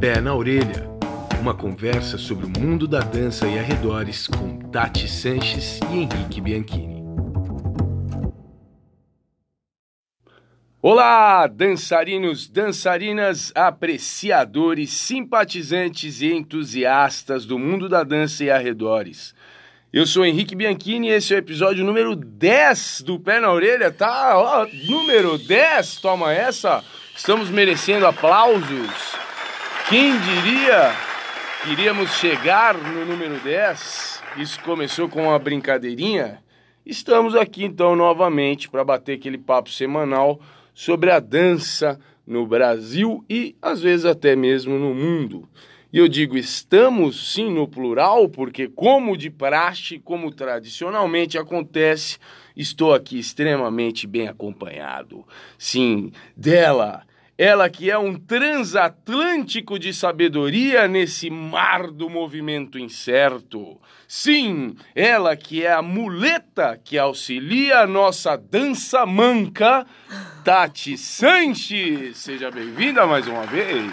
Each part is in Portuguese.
Pé na Orelha. Uma conversa sobre o mundo da dança e arredores com Tati Sanches e Henrique Bianchini. Olá, dançarinos, dançarinas, apreciadores, simpatizantes e entusiastas do mundo da dança e arredores. Eu sou Henrique Bianchini e esse é o episódio número 10 do Pé na Orelha, tá? Ó, número 10, toma essa. Estamos merecendo aplausos. Quem diria que iríamos chegar no número 10? Isso começou com uma brincadeirinha. Estamos aqui então novamente para bater aquele papo semanal sobre a dança no Brasil e às vezes até mesmo no mundo. E eu digo estamos sim no plural, porque, como de praxe, como tradicionalmente acontece, estou aqui extremamente bem acompanhado. Sim, dela, ela que é um transatlântico de sabedoria nesse mar do movimento incerto. Sim, ela que é a muleta que auxilia a nossa dança manca, Tati Sanches. Seja bem-vinda mais uma vez.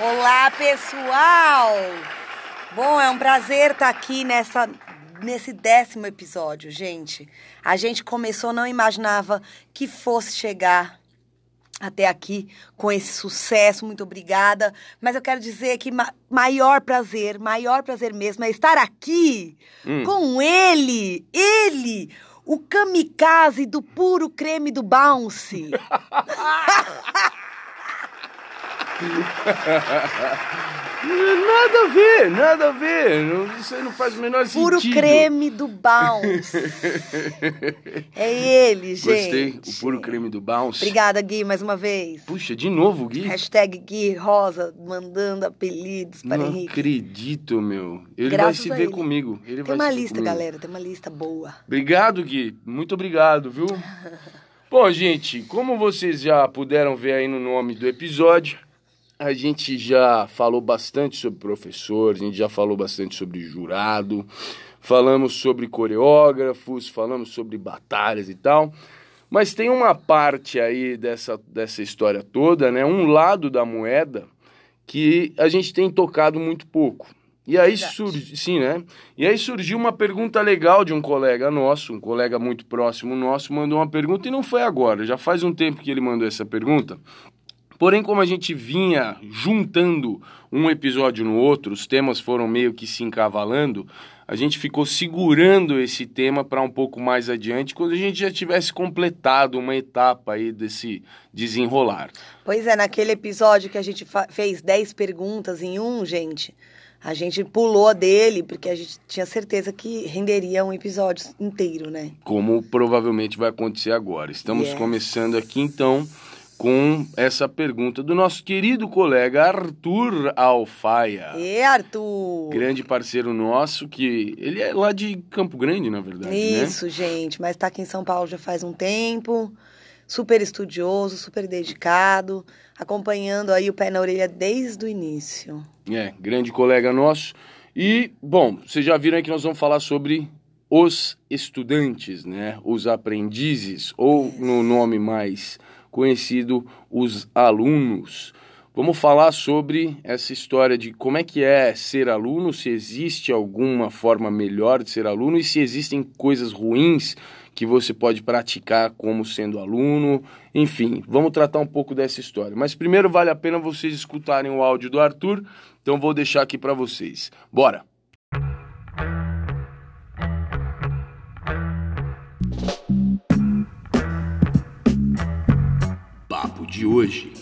Olá, pessoal! Bom, é um prazer estar aqui nessa, nesse décimo episódio, gente. A gente começou, não imaginava que fosse chegar até aqui com esse sucesso. Muito obrigada. Mas eu quero dizer que ma maior prazer, maior prazer mesmo é estar aqui hum. com ele, ele, o kamikaze do puro creme do bounce. Nada a ver, nada a ver. Isso aí não faz o menor Puro sentido. Puro creme do Bounce. é ele, gente. Gostei, o puro creme do Bounce. Obrigada, Gui, mais uma vez. Puxa, de novo, Gui. Hashtag Gui Rosa, mandando apelidos para não Henrique. Não acredito, meu. Ele Graças vai se ver ele. comigo. Ele tem uma lista, galera, tem uma lista boa. Obrigado, Gui. Muito obrigado, viu? Bom, gente, como vocês já puderam ver aí no nome do episódio, a gente já falou bastante sobre professor, a gente já falou bastante sobre jurado, falamos sobre coreógrafos, falamos sobre batalhas e tal. Mas tem uma parte aí dessa, dessa história toda, né? Um lado da moeda que a gente tem tocado muito pouco. E aí surgiu, sim, né? E aí surgiu uma pergunta legal de um colega nosso, um colega muito próximo nosso, mandou uma pergunta e não foi agora, já faz um tempo que ele mandou essa pergunta. Porém, como a gente vinha juntando um episódio no outro, os temas foram meio que se encavalando, a gente ficou segurando esse tema para um pouco mais adiante, quando a gente já tivesse completado uma etapa aí desse desenrolar. Pois é, naquele episódio que a gente fez 10 perguntas em um, gente, a gente pulou dele porque a gente tinha certeza que renderia um episódio inteiro, né? Como provavelmente vai acontecer agora. Estamos yes. começando aqui então com essa pergunta do nosso querido colega Arthur Alfaia. E Arthur! Grande parceiro nosso, que ele é lá de Campo Grande, na verdade, né? Isso, né? gente, mas está aqui em São Paulo já faz um tempo. Super estudioso, super dedicado, acompanhando aí o pé na orelha desde o início. É, grande colega nosso. E, bom, vocês já viram aí que nós vamos falar sobre os estudantes, né? Os aprendizes, ou no nome mais conhecido os alunos. Vamos falar sobre essa história de como é que é ser aluno, se existe alguma forma melhor de ser aluno e se existem coisas ruins que você pode praticar como sendo aluno. Enfim, vamos tratar um pouco dessa história. Mas primeiro vale a pena vocês escutarem o áudio do Arthur, então vou deixar aqui para vocês. Bora. De hoje.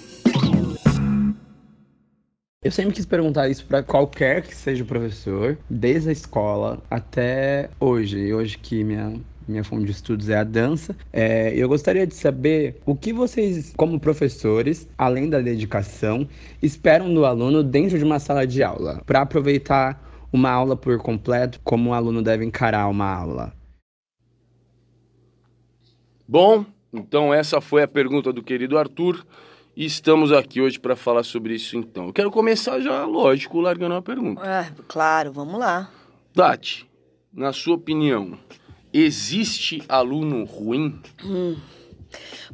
Eu sempre quis perguntar isso para qualquer que seja o professor, desde a escola até hoje. E hoje que minha minha fonte de estudos é a dança. É, eu gostaria de saber o que vocês, como professores, além da dedicação, esperam do aluno dentro de uma sala de aula, para aproveitar uma aula por completo, como o aluno deve encarar uma aula. Bom, então, essa foi a pergunta do querido Arthur e estamos aqui hoje para falar sobre isso. Então, eu quero começar já, lógico, largando uma pergunta. É, claro, vamos lá. Tati, na sua opinião, existe aluno ruim? Hum.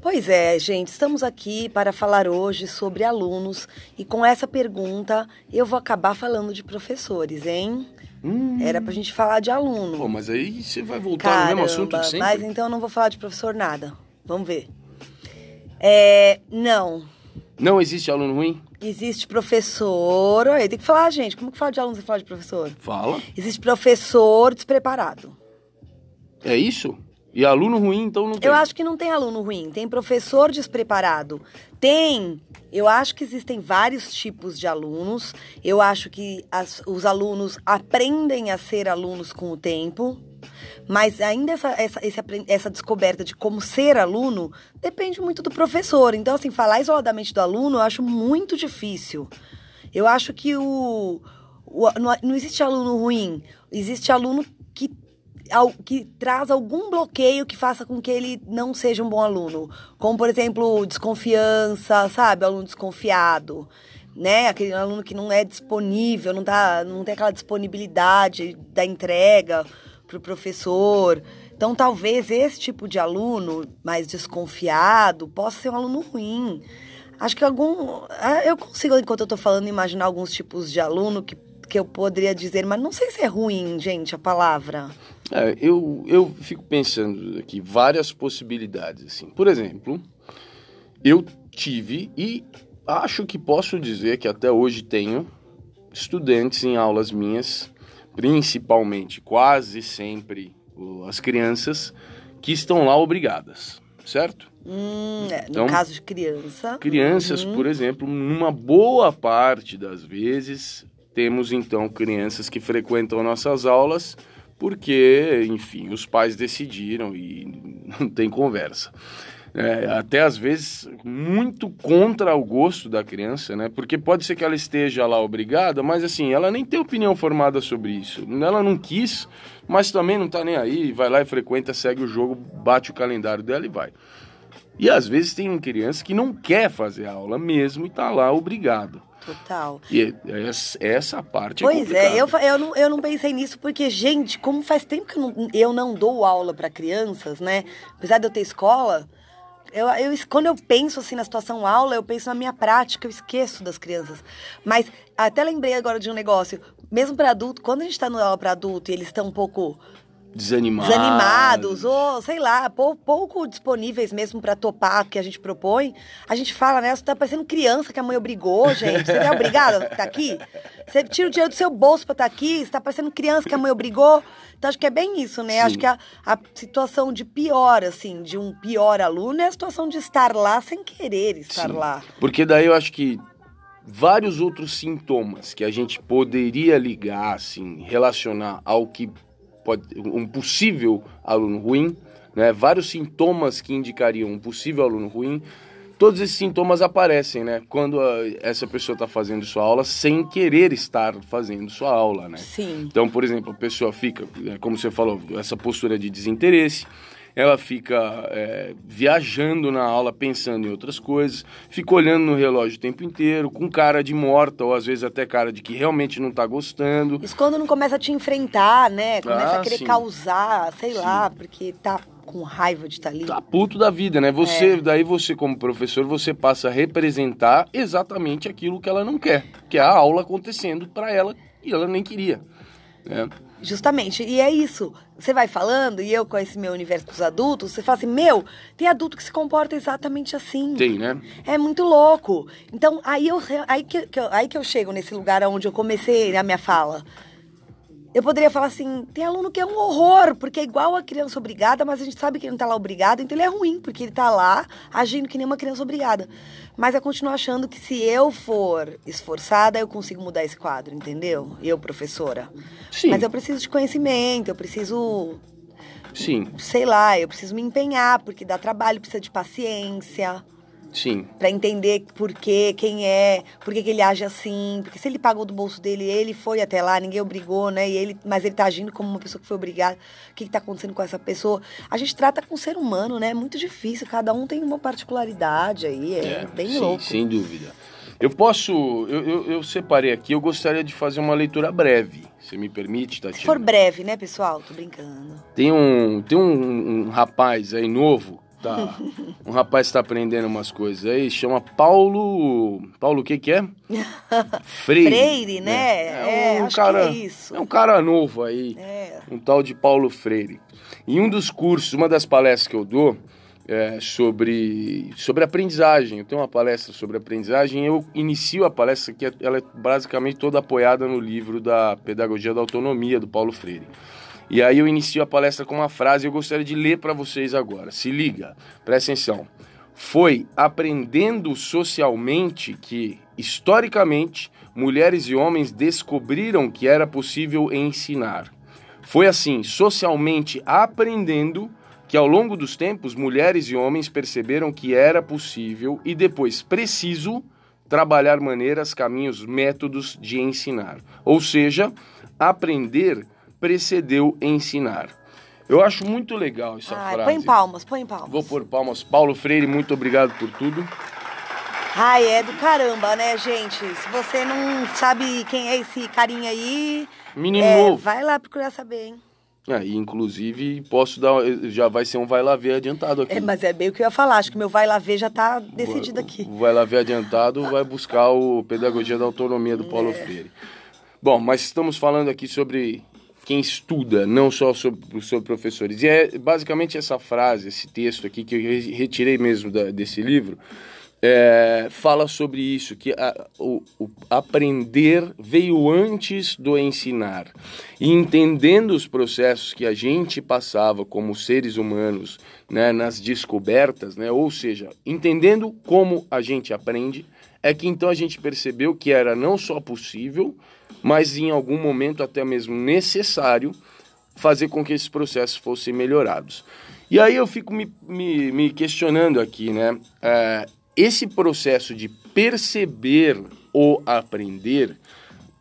Pois é, gente, estamos aqui para falar hoje sobre alunos e com essa pergunta eu vou acabar falando de professores, hein? Hum. Era pra gente falar de aluno. Pô, mas aí você vai voltar no Caramba, mesmo assunto sempre? mas então eu não vou falar de professor nada. Vamos ver. É, não, Não existe aluno ruim? existe professor. Aí tem que falar, gente, como que fala de aluno você fala de professor? Fala. Existe professor despreparado. É isso? E aluno ruim, então não tem. Eu acho que não tem aluno ruim, tem professor despreparado. Tem. Eu acho que existem vários tipos de alunos. Eu acho que as- os alunos aprendem a ser alunos com o tempo. Mas ainda essa, essa, essa descoberta de como ser aluno depende muito do professor. Então, assim, falar isoladamente do aluno eu acho muito difícil. Eu acho que o, o- não, existe aluno ruim, existe aluno que, que traz algum bloqueio que faça com que ele não seja um bom aluno. Como, por exemplo, desconfiança, sabe? Aluno desconfiado. Né? Aquele aluno que não é disponível, não, tá, não tem aquela disponibilidade da entrega para o professor. Então, talvez esse tipo de aluno mais desconfiado possa ser um aluno ruim. Acho que algum. ah, Eu consigo, enquanto eu tô falando, imaginar alguns tipos de aluno que, que eu poderia dizer, mas não sei se é ruim, gente, a palavra. É, eu, eu fico pensando aqui várias possibilidades, assim. Por exemplo, eu tive e acho que posso dizer que até hoje tenho estudantes em aulas minhas, principalmente, quase sempre as crianças, que estão lá obrigadas, certo? Hum, é, no Então, caso de criança. Crianças, Uhum. por exemplo, numa boa parte das vezes, temos então crianças que frequentam nossas aulas porque, enfim, os pais decidiram e não tem conversa. É, até às vezes muito contra o gosto da criança, né? Porque pode ser que ela esteja lá obrigada, mas assim, ela nem tem opinião formada sobre isso. Ela não quis, mas também não tá nem aí, vai lá e frequenta, segue o jogo, bate o calendário dela e vai. E às vezes tem criança que não quer fazer aula mesmo e tá lá obrigado. Total. E essa, essa parte Pois é complicada. é, eu, eu, não, eu não pensei nisso porque, gente, como faz tempo que eu não, eu não dou aula para crianças, né? Apesar de eu ter escola, eu, eu, quando eu penso assim na situação aula, eu penso na minha prática, eu esqueço das crianças. Mas até lembrei agora de um negócio, mesmo para adulto, quando a gente está no aula para adulto e eles estão um pouco Desanimados. desanimados ou, sei lá, pou- pouco disponíveis mesmo pra topar o que a gente propõe, a gente fala, né? Você tá parecendo criança que a mãe obrigou, gente. Você não é obrigada a estar aqui? Você tira o dinheiro do seu bolso pra estar aqui, você tá parecendo criança que a mãe obrigou. Então acho que é bem isso, né? Sim. Acho que a, a situação de pior, assim, de um pior aluno é a situação de estar lá sem querer estar Sim. lá. Porque daí eu acho que vários outros sintomas que a gente poderia ligar, assim, relacionar ao que pode um possível aluno ruim, né? Vários sintomas que indicariam um possível aluno ruim. Todos esses sintomas aparecem, né? Quando a- essa pessoa está fazendo sua aula sem querer estar fazendo sua aula, né? Sim. Então, por exemplo, a pessoa fica, é, como você falou, essa postura de desinteresse, ela fica é, viajando na aula, pensando em outras coisas, fica olhando no relógio o tempo inteiro, com cara de morta, ou às vezes até cara de que realmente não tá gostando. Isso quando não começa a te enfrentar, né? Começa Ah, a querer sim. causar, sei lá, porque tá com raiva de estar ali. Tá puto da vida, né? Você, daí você como professor, você passa a representar exatamente aquilo que ela não quer, que é a aula acontecendo para ela e ela nem queria, né? Justamente, e é isso. Você vai falando, e eu com esse meu universo dos adultos, você fala assim, meu, tem adulto que se comporta exatamente assim. Tem, né? É muito louco. Então, aí, eu, aí, que, aí que eu chego nesse lugar onde eu comecei a minha fala. Eu poderia falar assim, tem aluno que é um horror, porque é igual a criança obrigada, mas a gente sabe que ele não tá lá obrigado, então ele é ruim, porque ele tá lá agindo que nem uma criança obrigada. Mas eu continuo achando que se eu for esforçada, eu consigo mudar esse quadro, entendeu? Eu, professora. Sim, Mas eu preciso de conhecimento, eu preciso, sim, sei lá, eu preciso me empenhar, porque dá trabalho, precisa de paciência, sim. Pra entender por quê, quem é, por que, que ele age assim, porque se ele pagou do bolso dele, ele foi até lá, ninguém obrigou, né? E ele, mas ele tá agindo como uma pessoa que foi obrigada. O que, que tá acontecendo com essa pessoa? A gente trata com ser humano, né? É muito difícil, cada um tem uma particularidade aí, é, bem sim, louco. Sem dúvida. Eu posso. Eu, eu, eu separei aqui, eu gostaria de fazer uma leitura breve. Você me permite, Tatiana? Se for breve, né, pessoal? Tô brincando. Tem um, tem um, um rapaz aí novo tá. Um rapaz está aprendendo umas coisas aí, chama Paulo. Paulo, o que que é? Freire. Freire, né? É, é um cara, é isso. É um cara novo aí. É. Um tal de Paulo Freire. Em um dos cursos, uma das palestras que eu dou, é, sobre, sobre aprendizagem. Eu tenho uma palestra sobre aprendizagem. Eu inicio a palestra que é, ela é basicamente toda apoiada no livro da Pedagogia da Autonomia do Paulo Freire. E aí eu inicio a palestra com uma frase eu gostaria de ler para vocês agora. Se liga, presta atenção. Foi aprendendo socialmente que, historicamente, mulheres e homens descobriram que era possível ensinar. Foi assim, socialmente aprendendo que ao longo dos tempos mulheres e homens perceberam que era possível e depois preciso trabalhar maneiras, caminhos, métodos de ensinar. Ou seja, aprender precedeu ensinar. Eu acho muito legal essa Ai, frase. Põe palmas, põe palmas. Vou pôr palmas. Paulo Freire, muito obrigado por tudo. Ai, é do caramba, né, gente? Se você não sabe quem é esse carinha aí, Menino é, vai lá procurar saber, hein? É, e inclusive posso dar. Já vai ser um vai lá ver adiantado aqui. É, mas é bem o que eu ia falar, acho que meu vai lá ver já está decidido aqui. O vai lá ver adiantado vai buscar o Pedagogia da Autonomia do Paulo é. Freire. Bom, mas estamos falando aqui sobre quem estuda, não só sobre, sobre professores. E é basicamente essa frase, esse texto aqui que eu retirei mesmo da, desse livro é, fala sobre isso, que a, o, o, aprender veio antes do ensinar. E entendendo os processos que a gente passava como seres humanos né, nas descobertas, né, ou seja, entendendo como a gente aprende, é que então a gente percebeu que era não só possível, mas em algum momento até mesmo necessário fazer com que esses processos fossem melhorados. E aí eu fico me, me, me questionando aqui, né? É, esse processo de perceber ou aprender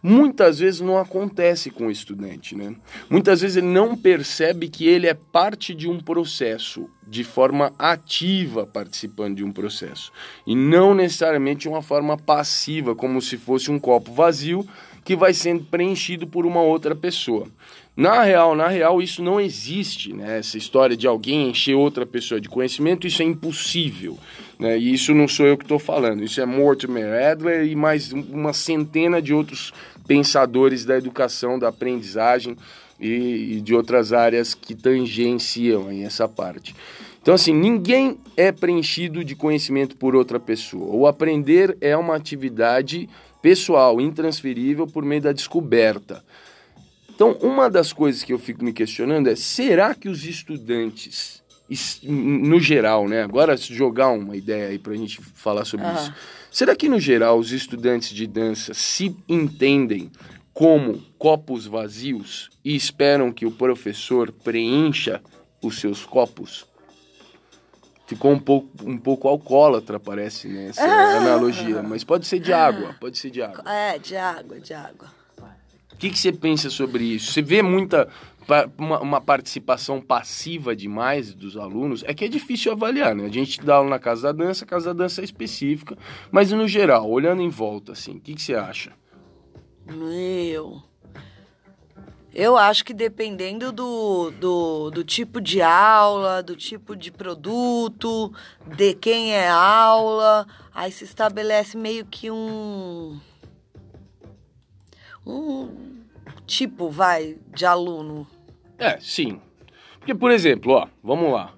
muitas vezes não acontece com o estudante, né? Muitas vezes ele não percebe que ele é parte de um processo, de forma ativa participando de um processo, e não necessariamente uma forma passiva, como se fosse um copo vazio que vai sendo preenchido por uma outra pessoa. Na real, na real, isso não existe, né? Essa história de alguém encher outra pessoa de conhecimento, isso é impossível. Né? E isso não sou eu que estou falando, isso é Mortimer Adler e mais uma centena de outros pensadores da educação, da aprendizagem e, e de outras áreas que tangenciam essa parte. Então, assim, ninguém é preenchido de conhecimento por outra pessoa. O aprender é uma atividade pessoal, intransferível por meio da descoberta. Então, uma das coisas que eu fico me questionando é: será que os estudantes, no geral, né? Agora jogar uma ideia aí para a gente falar sobre uhum. isso. Será que no geral os estudantes de dança se entendem como copos vazios e esperam que o professor preencha os seus copos? Ficou um pouco, um pouco alcoólatra, parece, né? Essa ah, analogia. Mas pode ser de água, pode ser de água. É, de água, de água. O que, que você pensa sobre isso? Você vê muita uma, uma, participação passiva demais dos alunos? É que é difícil avaliar, né? A gente dá aula na Casa da Dança, a Casa da Dança é específica, mas no geral, olhando em volta, assim, o que, que você acha? Meu... Eu acho que dependendo do, do, do, tipo de aula, do tipo de produto, de quem é a aula, aí se estabelece meio que um. Um tipo, vai, de aluno. É, sim. Porque, por exemplo, ó, vamos lá.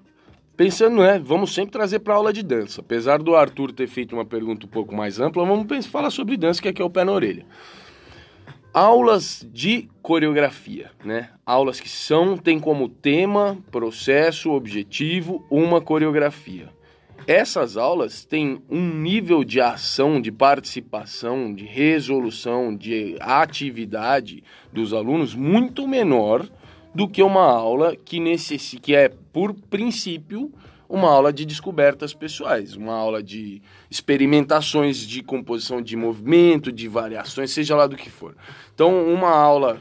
Pensando, né? Vamos sempre trazer para aula de dança. Apesar do Arthur ter feito uma pergunta um pouco mais ampla, vamos pensar, falar sobre dança, que aqui é o pé na orelha aulas de coreografia, né? Aulas que são têm como tema, processo, objetivo uma coreografia. Essas aulas têm um nível de ação, de participação, de resolução, de atividade dos alunos muito menor do que uma aula que necessita, que é por princípio uma aula de descobertas pessoais, uma aula de experimentações de composição de movimento, de variações, seja lá do que for. Então, uma aula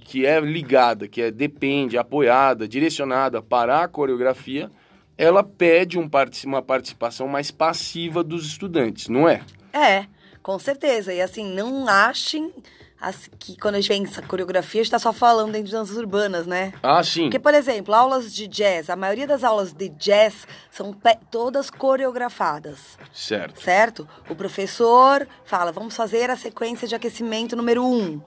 que é ligada, que é depende, apoiada, direcionada para a coreografia, ela pede um, uma participação mais passiva dos estudantes, não é? É, com certeza. E assim, não achem as- que quando a gente pensa coreografia, a gente tá só falando dentro de danças urbanas, né? Ah, sim. Porque, por exemplo, aulas de jazz, a maioria das aulas de jazz são todas coreografadas, Certo. certo? O professor fala, vamos fazer a sequência de aquecimento número um.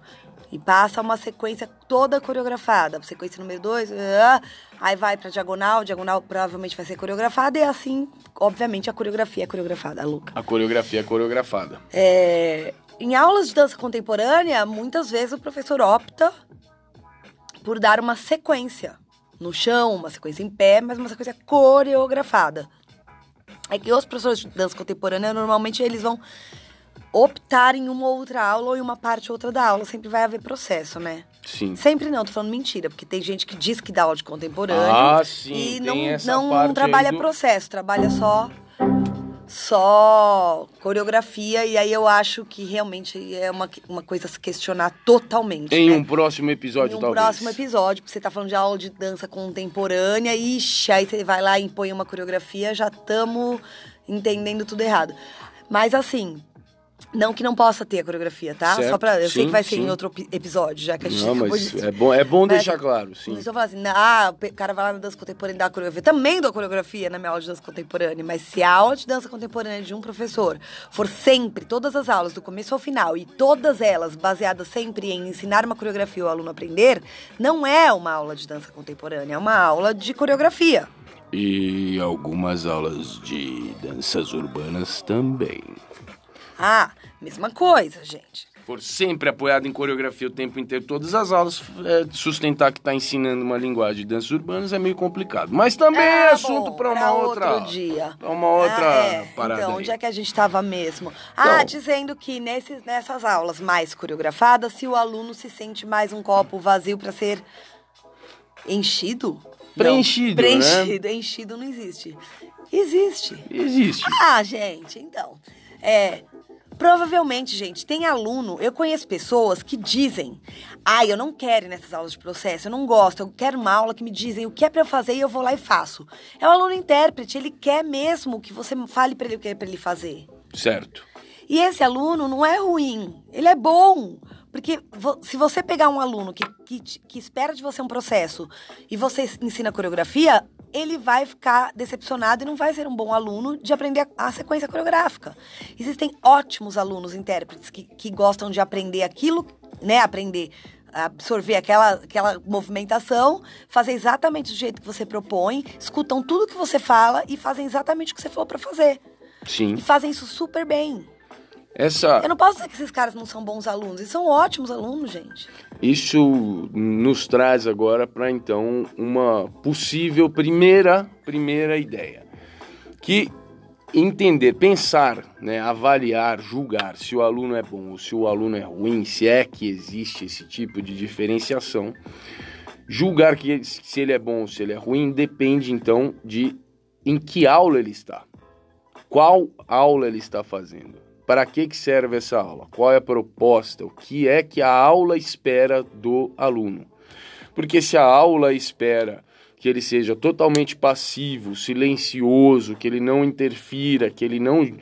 E passa uma sequência toda coreografada. Sequência número dois, ah, aí vai pra diagonal, diagonal provavelmente vai ser coreografada, e assim, obviamente, a coreografia é coreografada, Luca. A coreografia é coreografada. É, em aulas de dança contemporânea, muitas vezes o professor opta por dar uma sequência no chão, uma sequência em pé, mas uma sequência coreografada. É que os professores de dança contemporânea, normalmente, eles vão optar em uma ou outra aula ou em uma parte ou outra da aula. Sempre vai haver processo, né? Sim. Sempre não, tô falando mentira, porque tem gente que diz que dá aula de contemporâneo Ah, sim, e não, não, não trabalha do- processo, trabalha só só coreografia e aí eu acho que realmente é uma, uma coisa a se questionar totalmente. Em né? um próximo episódio, Em um talvez. próximo episódio, porque você tá falando de aula de dança contemporânea, ixi, aí você vai lá e impõe uma coreografia, já estamos entendendo tudo errado. Mas assim, não que não possa ter a coreografia, tá? Certo, Só pra. Eu sei sim, que vai ser sim. em outro epi- episódio, já que a gente Não, mas de- é bom, é bom Mas, deixar claro, sim. Não estou falando assim, ah, o cara vai lá na dança contemporânea e dá a coreografia. Também dou coreografia na minha aula de dança contemporânea, mas se a aula de dança contemporânea de um professor for sempre, todas as aulas, do começo ao final, e todas elas baseadas sempre em ensinar uma coreografia ao aluno aprender, não é uma aula de dança contemporânea, é uma aula de coreografia. E algumas aulas de danças urbanas também. Ah, mesma coisa, gente. For sempre apoiado em coreografia o tempo inteiro, todas as aulas, é, sustentar que está ensinando uma linguagem de danças urbanas é meio complicado. Mas também é, Ah, assunto para uma outra. outro dia. Pra uma outra Ah, é. parada. Então, aí. onde é que a gente estava mesmo? Ah, Então. dizendo que nesses, nessas aulas mais coreografadas, se o aluno se sente mais um copo vazio para ser enchido? Não, Preenchido, né? Preenchido, enchido não existe. Existe. Existe. Ah, gente, então. É. Provavelmente, gente, tem aluno. Eu conheço pessoas que dizem: ai, eu não quero ir nessas aulas de processo, eu não gosto, eu quero uma aula que me dizem o que é pra eu fazer e eu vou lá e faço. É o aluno intérprete, ele quer mesmo que você fale pra ele o que é pra ele fazer. Certo. E esse aluno não é ruim, ele é bom. Porque se você pegar um aluno que, que, que espera de você um processo e você ensina coreografia, ele vai ficar decepcionado e não vai ser um bom aluno de aprender a, a sequência coreográfica. Existem ótimos alunos intérpretes que, que gostam de aprender aquilo, né? Aprender, absorver aquela, aquela movimentação, fazer exatamente do jeito que você propõe, escutam tudo que você fala e fazem exatamente o que você falou para fazer. Sim. E fazem isso super bem. Essa, Eu não posso dizer que esses caras não são bons alunos. Eles são ótimos alunos, gente. Isso nos traz agora para então uma possível primeira primeira ideia, que entender, pensar, né, avaliar, julgar se o aluno é bom ou se o aluno é ruim, se é que existe esse tipo de diferenciação. Julgar que se ele é bom ou se ele é ruim depende então de em que aula ele está. Qual aula ele está fazendo? Para que, que serve essa aula? Qual é a proposta? O que é que a aula espera do aluno? Porque se a aula espera que ele seja totalmente passivo, silencioso, que ele não interfira, que ele não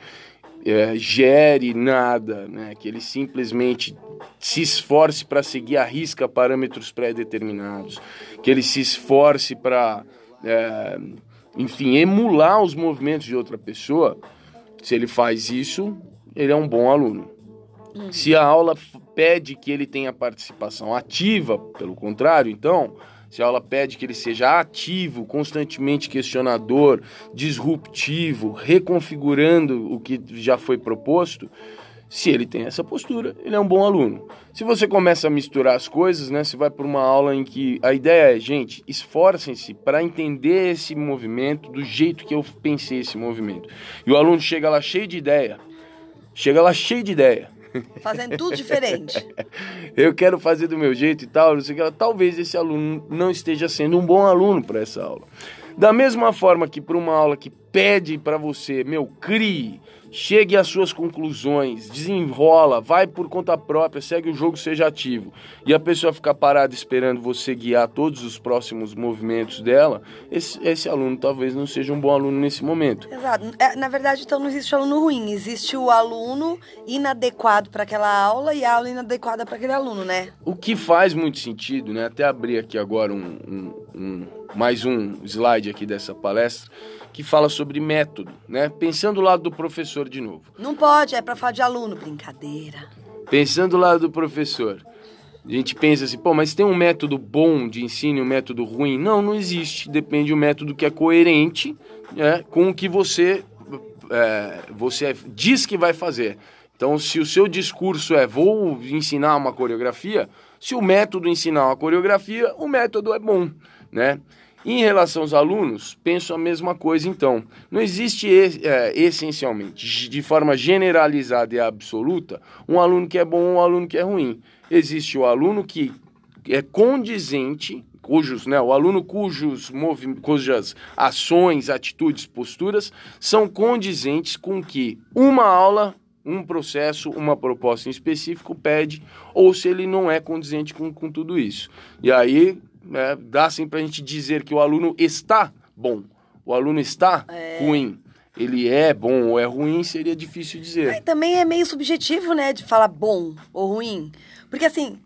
é, gere nada, né? que ele simplesmente se esforce para seguir a risca parâmetros pré-determinados, que ele se esforce para, é, enfim, emular os movimentos de outra pessoa, se ele faz isso, ele é um bom aluno. Se a aula pede que ele tenha participação ativa, pelo contrário, então, se a aula pede que ele seja ativo, constantemente questionador, disruptivo, reconfigurando o que já foi proposto, se ele tem essa postura, ele é um bom aluno. Se você começa a misturar as coisas, né, você vai para uma aula em que a ideia é, gente, esforcem-se para entender esse movimento do jeito que eu pensei esse movimento. E o aluno chega lá cheio de ideia, chega lá cheio de ideia. Fazendo tudo diferente. Eu quero fazer do meu jeito e tal, não sei o que. Talvez esse aluno não esteja sendo um bom aluno para essa aula. Da mesma forma que para uma aula que pede para você, meu, crie, chegue às suas conclusões, desenrola, vai por conta própria, segue o jogo, seja ativo. E a pessoa ficar parada esperando você guiar todos os próximos movimentos dela, esse, esse aluno talvez não seja um bom aluno nesse momento. Exato. É, na verdade, então não existe aluno ruim, existe o aluno inadequado para aquela aula e a aula inadequada para aquele aluno, né? O que faz muito sentido, né? Até abrir aqui agora um, um, um mais um slide aqui dessa palestra que fala sobre método, né? Pensando do lado do professor de novo. Não pode, é para falar de aluno, brincadeira. Pensando do lado do professor. A gente pensa assim, pô, mas tem um método bom de ensino e um método ruim? Não, não existe. Depende do método que é coerente né, com o que você, é, você diz que vai fazer. Então, se o seu discurso é vou ensinar uma coreografia, se o método ensinar uma coreografia, o método é bom, né? Em relação aos alunos, penso a mesma coisa então. Não existe é, essencialmente, de forma generalizada e absoluta, um aluno que é bom ou um aluno que é ruim. Existe o aluno que é condizente, cujos, né, o aluno cujos cujas ações, atitudes, posturas são condizentes com que uma aula um processo, uma proposta em específico pede, ou se ele não é condizente com, com tudo isso. E aí né, dá assim para a gente dizer que o aluno está bom, o aluno está é. ruim. Ele é bom ou é ruim, seria difícil dizer. Também é meio subjetivo, né, de falar bom ou ruim. Porque assim,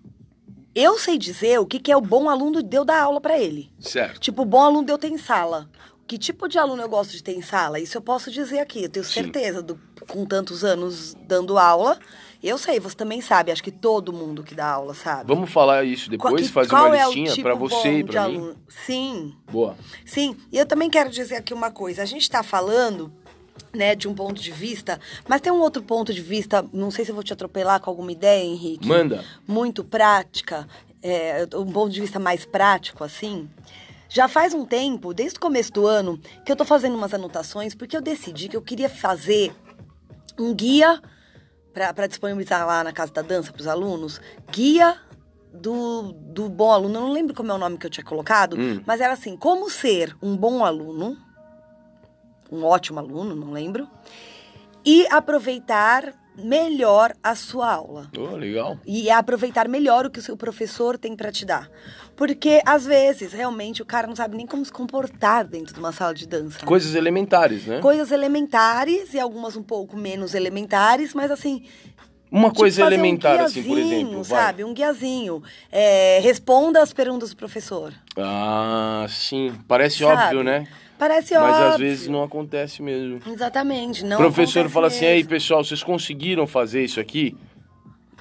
eu sei dizer o que, que é o bom aluno de eu dar aula para ele. Certo. Tipo, o bom aluno de eu ter em sala. Que tipo de aluno eu gosto de ter em sala? Isso eu posso dizer aqui. Eu tenho certeza, do, com tantos anos dando aula, eu sei, você também sabe, acho que todo mundo que dá aula sabe. Vamos falar isso depois, fazer uma é listinha tipo para você e para mim. Aluno? Sim. Boa. Sim, e eu também quero dizer aqui uma coisa. A gente está falando né, de um ponto de vista, mas tem um outro ponto de vista, não sei se eu vou te atropelar com alguma ideia, Henrique. Manda. Muito prática, é, um ponto de vista mais prático, assim. Já faz um tempo, desde o começo do ano, que eu tô fazendo umas anotações, porque eu decidi que eu queria fazer um guia para disponibilizar lá na Casa da Dança para os alunos, guia do, do bom aluno. Eu não lembro como é o nome que eu tinha colocado, hum. mas era assim: como ser um bom aluno, um ótimo aluno, não lembro, e aproveitar melhor a sua aula. Oh, legal. E aproveitar melhor o que o seu professor tem para te dar. Porque, às vezes, realmente, o cara não sabe nem como se comportar dentro de uma sala de dança. Coisas elementares, né? Coisas elementares e algumas um pouco menos elementares, mas assim. Uma tipo coisa elementar, um assim, por exemplo. Sabe, um guiazinho. É, responda as perguntas do professor. Ah, sim. Parece sabe? óbvio, né? Parece Mas óbvio. Mas às vezes não acontece mesmo. Exatamente. Não o professor fala mesmo. assim: aí, pessoal, vocês conseguiram fazer isso aqui?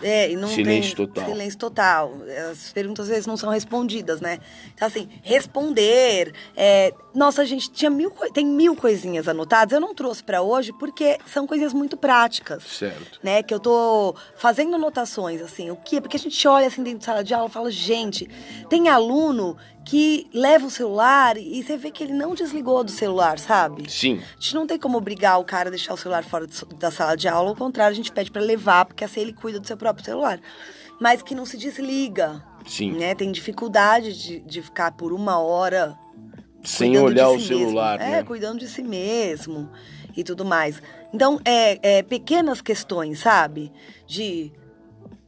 É, e não silêncio tem total. silêncio total. As perguntas às vezes não são respondidas, né? Então, assim, responder. É... Nossa, gente, tinha mil, tem mil coisinhas anotadas. Eu não trouxe para hoje porque são coisas muito práticas. Certo. Né? Que eu tô fazendo anotações, assim. O que? Porque a gente olha assim dentro de sala de aula e fala, gente, tem aluno que leva o celular e você vê que ele não desligou do celular, sabe? Sim. A gente não tem como obrigar o cara a deixar o celular fora da sala de aula, ao contrário, a gente pede para levar, porque assim ele cuida do seu próprio celular. Mas que não se desliga. Sim. Né? Tem dificuldade de, de ficar por uma hora sem olhar si o celular, mesmo. né? É, cuidando de si mesmo e tudo mais. Então, é, é pequenas questões, sabe? De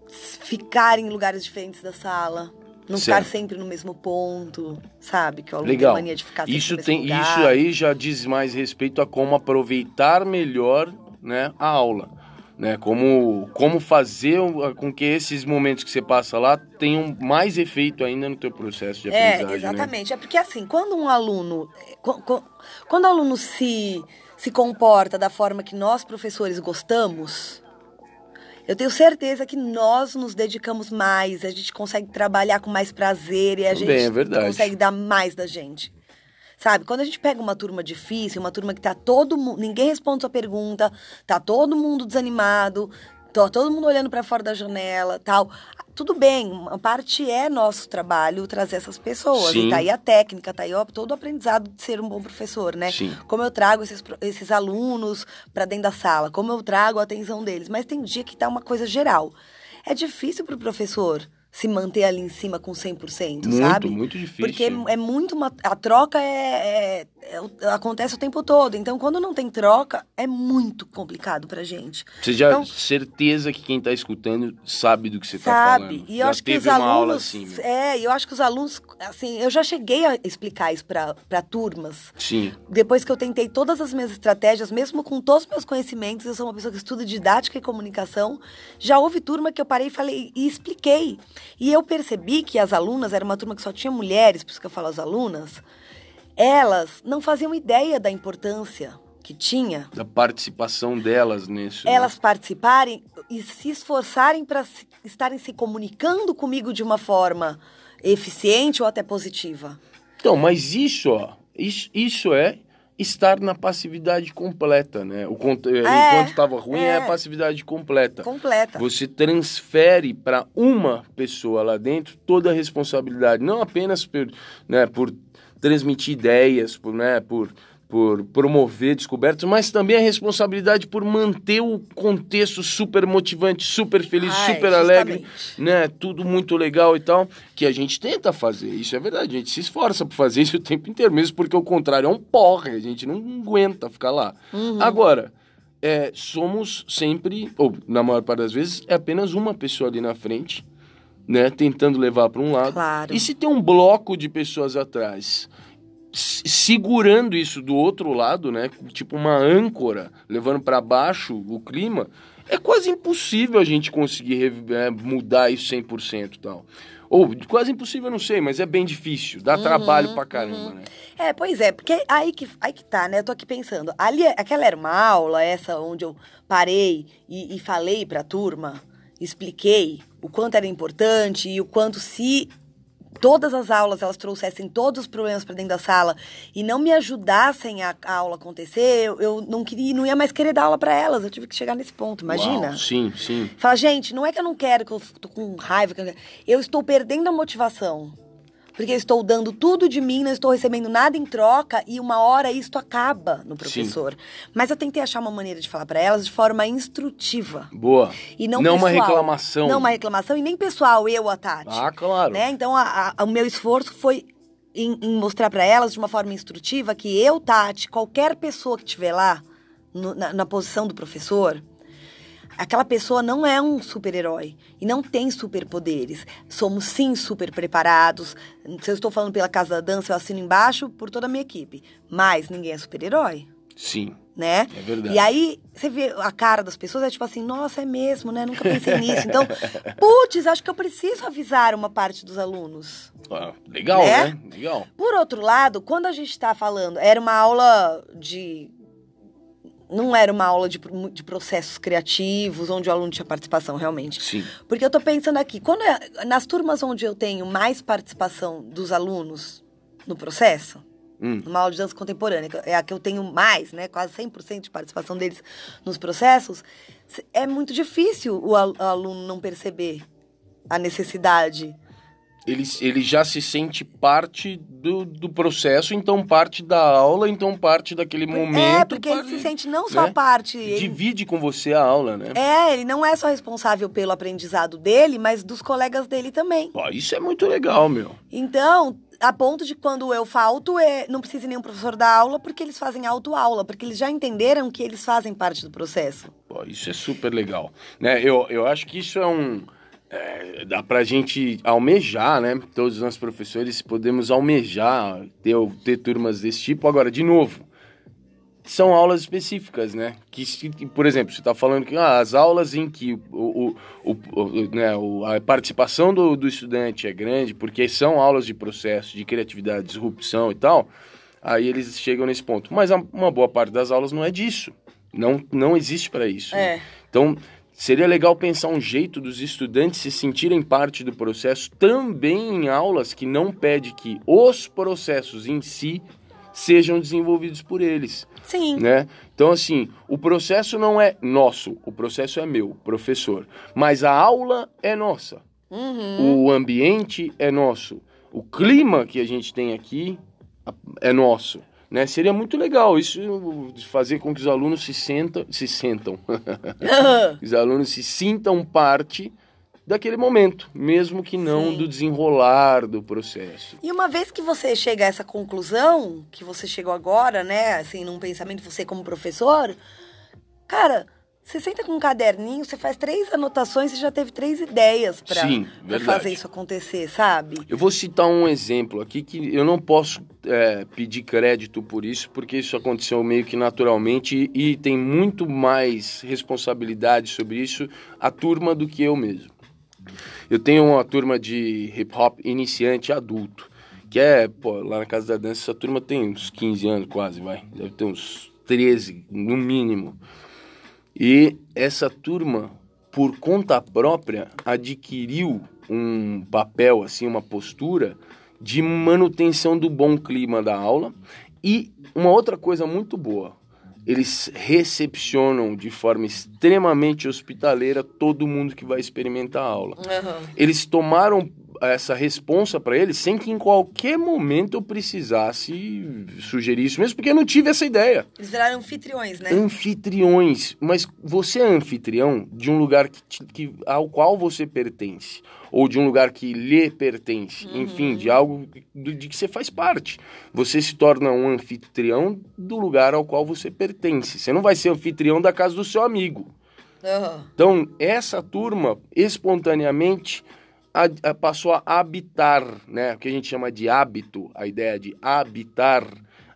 ficar em lugares diferentes da sala não certo. ficar sempre no mesmo ponto, sabe? Que o aluno Legal. tem mania de ficar sempre isso no tem lugar. Isso aí já diz mais respeito a como aproveitar melhor né, a aula. Né, como, como fazer com que esses momentos que você passa lá tenham mais efeito ainda no teu processo de é, aprendizagem. É, exatamente. Né? É porque assim, quando um aluno... Quando o aluno se, se comporta da forma que nós, professores, gostamos eu tenho certeza que nós nos dedicamos mais, a gente consegue trabalhar com mais prazer e a Também gente é consegue dar mais da gente. Sabe, quando a gente pega uma turma difícil, uma turma que tá todo mundo, ninguém responde sua pergunta, tá todo mundo desanimado, tá todo mundo olhando para fora da janela, tal tudo bem, uma parte é nosso trabalho trazer essas pessoas. Sim. E tá aí a técnica, tá aí ó, todo o aprendizado de ser um bom professor, né? Sim. Como eu trago esses, esses alunos para dentro da sala, como eu trago a atenção deles. Mas tem dia que tá uma coisa geral. É difícil para o professor se manter ali em cima com 100%, Muito, sabe? muito difícil. Porque é muito uma, a troca é- é- acontece o tempo todo. Então, quando não tem troca, é muito complicado pra gente. Você já Então- certeza que quem tá escutando sabe do que você tá Sabe? falando. E eu já acho que os alunos. assim. meu. é, eu acho que os alunos, assim, eu já cheguei a explicar isso pra turmas. Sim. Depois que eu tentei todas as minhas estratégias, mesmo com todos os meus conhecimentos, eu sou uma pessoa que estuda didática e comunicação. Já houve turma que eu parei e falei e expliquei. E eu percebi que as alunas, era uma turma que só tinha mulheres, por isso que eu falo as alunas, elas não faziam ideia da importância que tinha Da participação delas nisso. né? elas participarem e se esforçarem para estarem se comunicando comigo de uma forma eficiente ou até positiva. Então, mas isso, ó, isso, isso é estar na passividade completa, né? O cont- enquanto estava ruim é. é. a passividade completa. Completa. Você transfere para uma pessoa lá dentro toda a responsabilidade, não apenas por, né, por transmitir ideias, por, né, por, por promover descobertas, mas também a responsabilidade por manter o contexto super motivante, super feliz, Ai, super alegre, justamente. né? Tudo muito legal e tal, que a gente tenta fazer. Isso é verdade, a gente se esforça por fazer isso o tempo inteiro, mesmo porque o contrário é um porre, a gente não aguenta ficar lá. Uhum. Agora, é, somos sempre, ou na maior parte das vezes, é apenas uma pessoa ali na frente, né, tentando levar para um lado. Claro. E se tem um bloco de pessoas atrás segurando isso do outro lado, né, tipo uma âncora, levando para baixo o clima, é quase impossível a gente conseguir é, mudar isso 100% e tal. Ou quase impossível, eu não sei, mas é bem difícil, dá trabalho pra caramba, né? É, pois é, porque aí que, aí que tá, né? Eu tô aqui pensando. Ali, aquela era uma aula, essa onde eu parei e, e falei pra turma, expliquei o quanto era importante e o quanto se todas as aulas elas trouxessem todos os problemas pra dentro da sala e não me ajudassem a, a aula acontecer, eu, eu não queria, não ia mais querer dar aula pra elas. Eu tive que chegar nesse ponto, imagina. Uau, sim, sim. Fala, gente, não é que eu não quero, que eu tô com raiva, que eu, eu estou perdendo a motivação. Porque eu estou dando tudo de mim, não estou recebendo nada em troca e uma hora isto acaba no professor. Mas eu tentei achar uma maneira de falar para elas de forma instrutiva. Boa. E não, uma pessoal. reclamação. Não uma reclamação e nem pessoal, eu, a Tati. Ah, claro. Né? Então, a- a- o meu esforço foi em, em mostrar para elas de uma forma instrutiva que eu, Tati, qualquer pessoa que estiver lá, no- na, na posição do professor, aquela pessoa não é um super-herói e não tem superpoderes. Somos sim super preparados. Se eu estou falando pela Casa da Dança, eu assino embaixo por toda a minha equipe. Mas ninguém é super-herói Sim, né? É verdade. E aí, você vê a cara das pessoas, é tipo assim, nossa, é mesmo, né? Nunca pensei nisso. Então, putz, acho que eu preciso avisar uma parte dos alunos. Ah, legal, Né? né? Legal. Por outro lado, quando a gente está falando, era uma aula de. Não era uma aula de, de processos criativos, onde o aluno tinha participação realmente. Sim. Porque eu tô pensando aqui, quando é- nas turmas onde eu tenho mais participação dos alunos no processo, Hum. numa aula de dança contemporânea, é a que eu tenho mais, né, quase 100% de participação deles nos processos, é muito difícil o al- aluno não perceber a necessidade. Ele, ele já se sente parte do, do processo, então parte da aula, então parte daquele momento. é, porque ele para- se sente não só né? parte... ele- Divide com você a aula, né? É, ele não é só responsável pelo aprendizado dele, mas dos colegas dele também. Pô, isso é muito legal, meu. Então, a ponto de quando eu falto, é, não precisa nenhum professor dar aula, porque eles fazem autoaula, porque eles já entenderam que eles fazem parte do processo. Pô, isso é super legal. Né? Eu, eu acho que isso é um. É, dá pra gente almejar, né? Todos nós professores podemos almejar ter, ter turmas desse tipo. Agora, de novo, são aulas específicas, né? Que, por exemplo, você está falando que ah, as aulas em que o, o, o, né, a participação do, do estudante é grande, porque são aulas de processo, de criatividade, disrupção e tal, aí eles chegam nesse ponto. Mas a- uma boa parte das aulas não é disso. Não, não existe para isso. né? É. Então, seria legal pensar um jeito dos estudantes se sentirem parte do processo também em aulas que não pede que os processos em si sejam desenvolvidos por eles Sim. né? Então, assim, o processo não é nosso, o processo é meu, professor. Mas a aula é nossa. Uhum. O ambiente é nosso. O clima que a gente tem aqui é nosso. Né? Seria muito legal isso fazer com que os alunos se sentam, se sentam, os alunos se sintam parte daquele momento, mesmo que não Sim. do desenrolar do processo. E uma vez que você chega a essa conclusão, que você chegou agora, né, assim, num pensamento, você como professor, cara, você senta com um caderninho, você faz três anotações, você já teve três ideias verdade. fazer isso acontecer, sabe? Eu vou citar um exemplo aqui que eu não posso é, pedir crédito por isso, porque isso aconteceu meio que naturalmente e tem muito mais responsabilidade sobre isso a turma do que eu mesmo. Eu tenho uma turma de hip hop iniciante adulto, que é, pô, lá na Casa da Dança, essa turma tem uns 15 anos quase, vai. Deve ter uns 13, no mínimo. E essa turma, por conta própria, adquiriu um papel, assim, uma postura de manutenção do bom clima da aula. E uma outra coisa muito boa, eles recepcionam de forma extremamente hospitaleira todo mundo que vai experimentar a aula. Eles tomaram essa responsa para eles sem que em qualquer momento eu precisasse sugerir isso mesmo, porque eu não tive essa ideia. Eles viraram anfitriões, né? Anfitriões, mas você é anfitrião de um lugar que, que- ao qual você pertence, ou de um lugar que lhe pertence, enfim, de algo de, de que você faz parte. Você se torna um anfitrião do lugar ao qual você pertence. Você não vai ser anfitrião da casa do seu amigo. Então, essa turma, espontaneamente, a- passou a habitar, né? O que a gente chama de hábito, a ideia de habitar.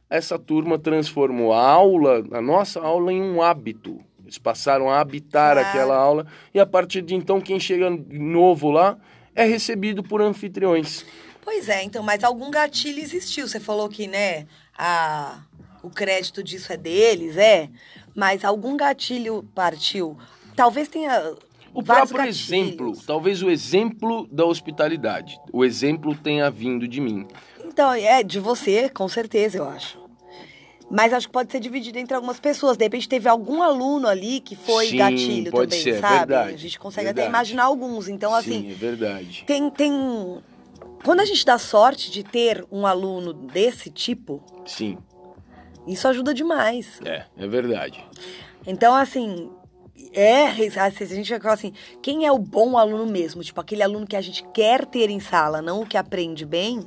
Essa turma transformou a aula, a nossa aula, em um hábito. Eles passaram a habitar Claro. aquela aula e a partir de então, quem chega novo lá é recebido por anfitriões. Pois é, então, mas algum gatilho existiu. Você falou que, né, a, o crédito disso é deles, é, mas algum gatilho partiu. Talvez tenha. O vários próprio gatilhos. exemplo, talvez o exemplo da hospitalidade. O exemplo tenha vindo de mim. Então, é de você, com certeza, eu acho. Mas acho que pode ser dividido entre algumas pessoas. De repente teve algum aluno ali que foi Sim, gatilho pode também, ser, é sabe? verdade, a gente consegue até verdade. imaginar alguns. Então, assim, Sim, é verdade. tem, tem. Quando a gente dá sorte de ter um aluno desse tipo, Sim, isso ajuda demais. é, é verdade. Então, assim, é. A gente vai falar assim: quem é o bom aluno mesmo? Tipo, aquele aluno que a gente quer ter em sala, não o que aprende bem.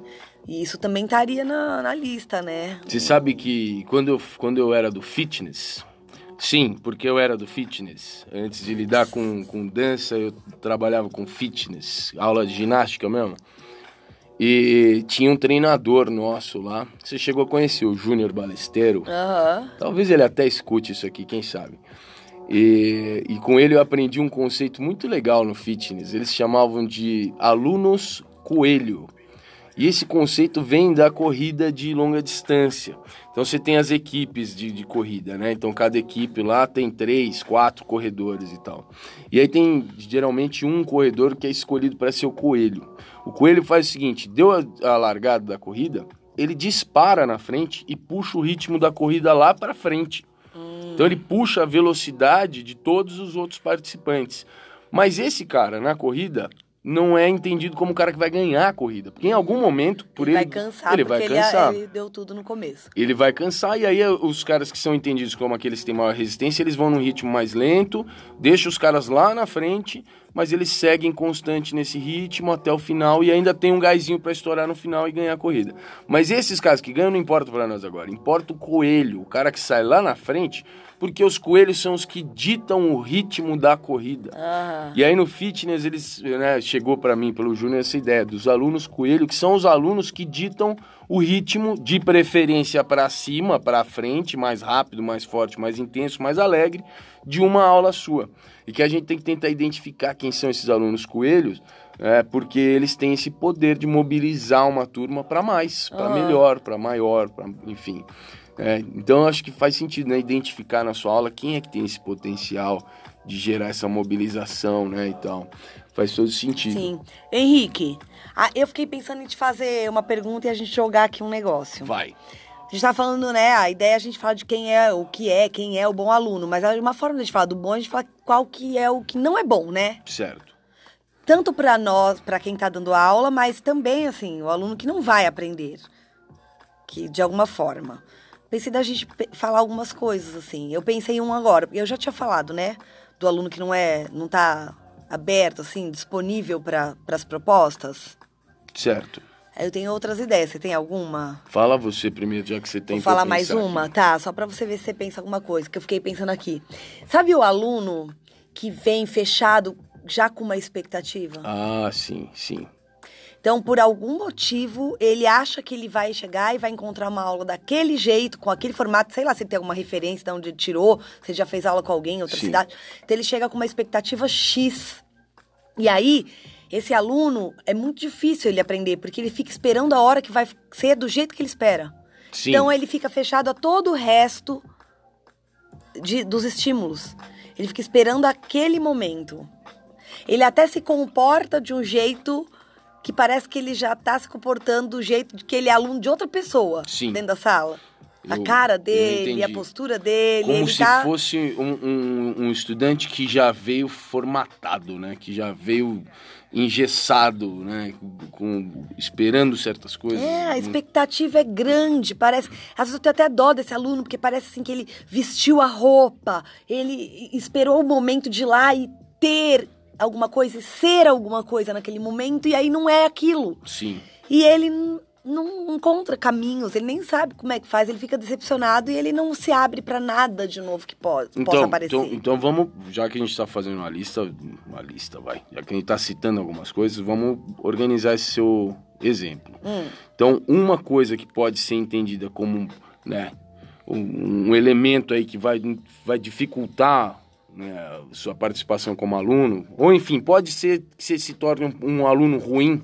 E isso também estaria na, na lista, né? Você sabe que quando eu, quando eu era do fitness, sim, porque eu era do fitness, antes de lidar com, com dança, eu trabalhava com fitness, aula de ginástica mesmo. E tinha um treinador nosso lá, você chegou a conhecer, o Júnior Balesteiro. Aham. Talvez ele até escute isso aqui, quem sabe. E, e com ele eu aprendi um conceito muito legal no fitness. Eles chamavam de alunos coelho. E esse conceito vem da corrida de longa distância. Então você tem as equipes de, de corrida, né? Então cada equipe lá tem três, quatro corredores e tal. E aí tem geralmente um corredor que é escolhido para ser o coelho. O coelho faz o seguinte: deu a, a largada da corrida, ele dispara na frente e puxa o ritmo da corrida lá para frente. Então ele puxa a velocidade de todos os outros participantes. Mas esse cara na corrida não é entendido como o cara que vai ganhar a corrida, porque em algum momento por ele ele vai cansar, ele porque vai ele, cansar. ele deu tudo no começo. Ele vai cansar e aí os caras que são entendidos como aqueles que têm maior resistência, eles vão num ritmo mais lento, deixa os caras lá na frente, mas eles seguem constante nesse ritmo até o final e ainda tem um gásinho para estourar no final e ganhar a corrida. Mas esses caras que ganham não importa para nós agora, importa o coelho, o cara que sai lá na frente, porque os coelhos são os que ditam o ritmo da corrida. Aham. E aí no fitness eles, né, chegou para mim pelo Júnior essa ideia dos alunos coelho, que são os alunos que ditam o ritmo de preferência para cima, para frente, mais rápido, mais forte, mais intenso, mais alegre de uma aula sua. E que a gente tem que tentar identificar quem são esses alunos coelhos, é, porque eles têm esse poder de mobilizar uma turma para mais, para Ah. melhor, para maior, para enfim. É, então acho que faz sentido né, identificar na sua aula quem é que tem esse potencial de gerar essa mobilização, né, e tal. Faz todo sentido. Sim. Henrique, eu fiquei pensando em te fazer uma pergunta e a gente jogar aqui um negócio. Vai. A gente tá falando, né? A ideia é a gente falar de quem é, o que é, quem é o bom aluno. Mas uma forma de a gente falar do bom, é a gente falar qual que é o que não é bom, né? Certo. Tanto para nós, para quem tá dando aula, mas também, assim, o aluno que não vai aprender. Que, de alguma forma. Pensei da gente falar algumas coisas, assim. Eu pensei em um agora, porque eu já tinha falado, né? Do aluno que não é, não tá aberto, assim, disponível para as propostas? Certo. Eu tenho outras ideias. Você tem alguma? Fala você primeiro, já que você tem Vou falar mais uma, aqui. tá? Só para você ver se você pensa alguma coisa, que eu fiquei pensando aqui. Sabe o aluno que vem fechado já com uma expectativa? Ah, sim, sim. Então, por algum motivo, ele acha que ele vai chegar e vai encontrar uma aula daquele jeito, com aquele formato, sei lá, se ele tem alguma referência de onde ele tirou, se já fez aula com alguém em outra Sim. cidade. Então, ele chega com uma expectativa X. E aí, esse aluno, é muito difícil ele aprender, porque ele fica esperando a hora que vai ser do jeito que ele espera. Sim. Então, ele fica fechado a todo o resto de- dos estímulos. Ele fica esperando aquele momento. Ele até se comporta de um jeito que parece que ele já tá se comportando do jeito de que ele é aluno de outra pessoa Sim. dentro da sala. A Eu- cara eu dele, a postura dele, Como se tá... fosse um, um- um estudante que já veio formatado, né? Que já veio engessado, né? Com, esperando certas coisas. É, a expectativa é grande, parece. Às vezes eu tenho até dó desse aluno, porque parece assim que ele vestiu a roupa, ele esperou o momento de ir lá e ter alguma coisa, e ser alguma coisa naquele momento, e aí não é aquilo. Sim. E ele não encontra caminhos, ele nem sabe como é que faz, ele fica decepcionado e ele não se abre pra nada de novo que pode, possa Então, aparecer. então, então vamos, já que a gente está fazendo uma lista, uma lista, vai. Já que a gente está citando algumas coisas, vamos organizar esse seu exemplo. Hum. Então, uma coisa que pode ser entendida como, né, um, um elemento aí que vai, vai dificultar né, sua participação como aluno, ou enfim, pode ser que você se torne um, um aluno ruim,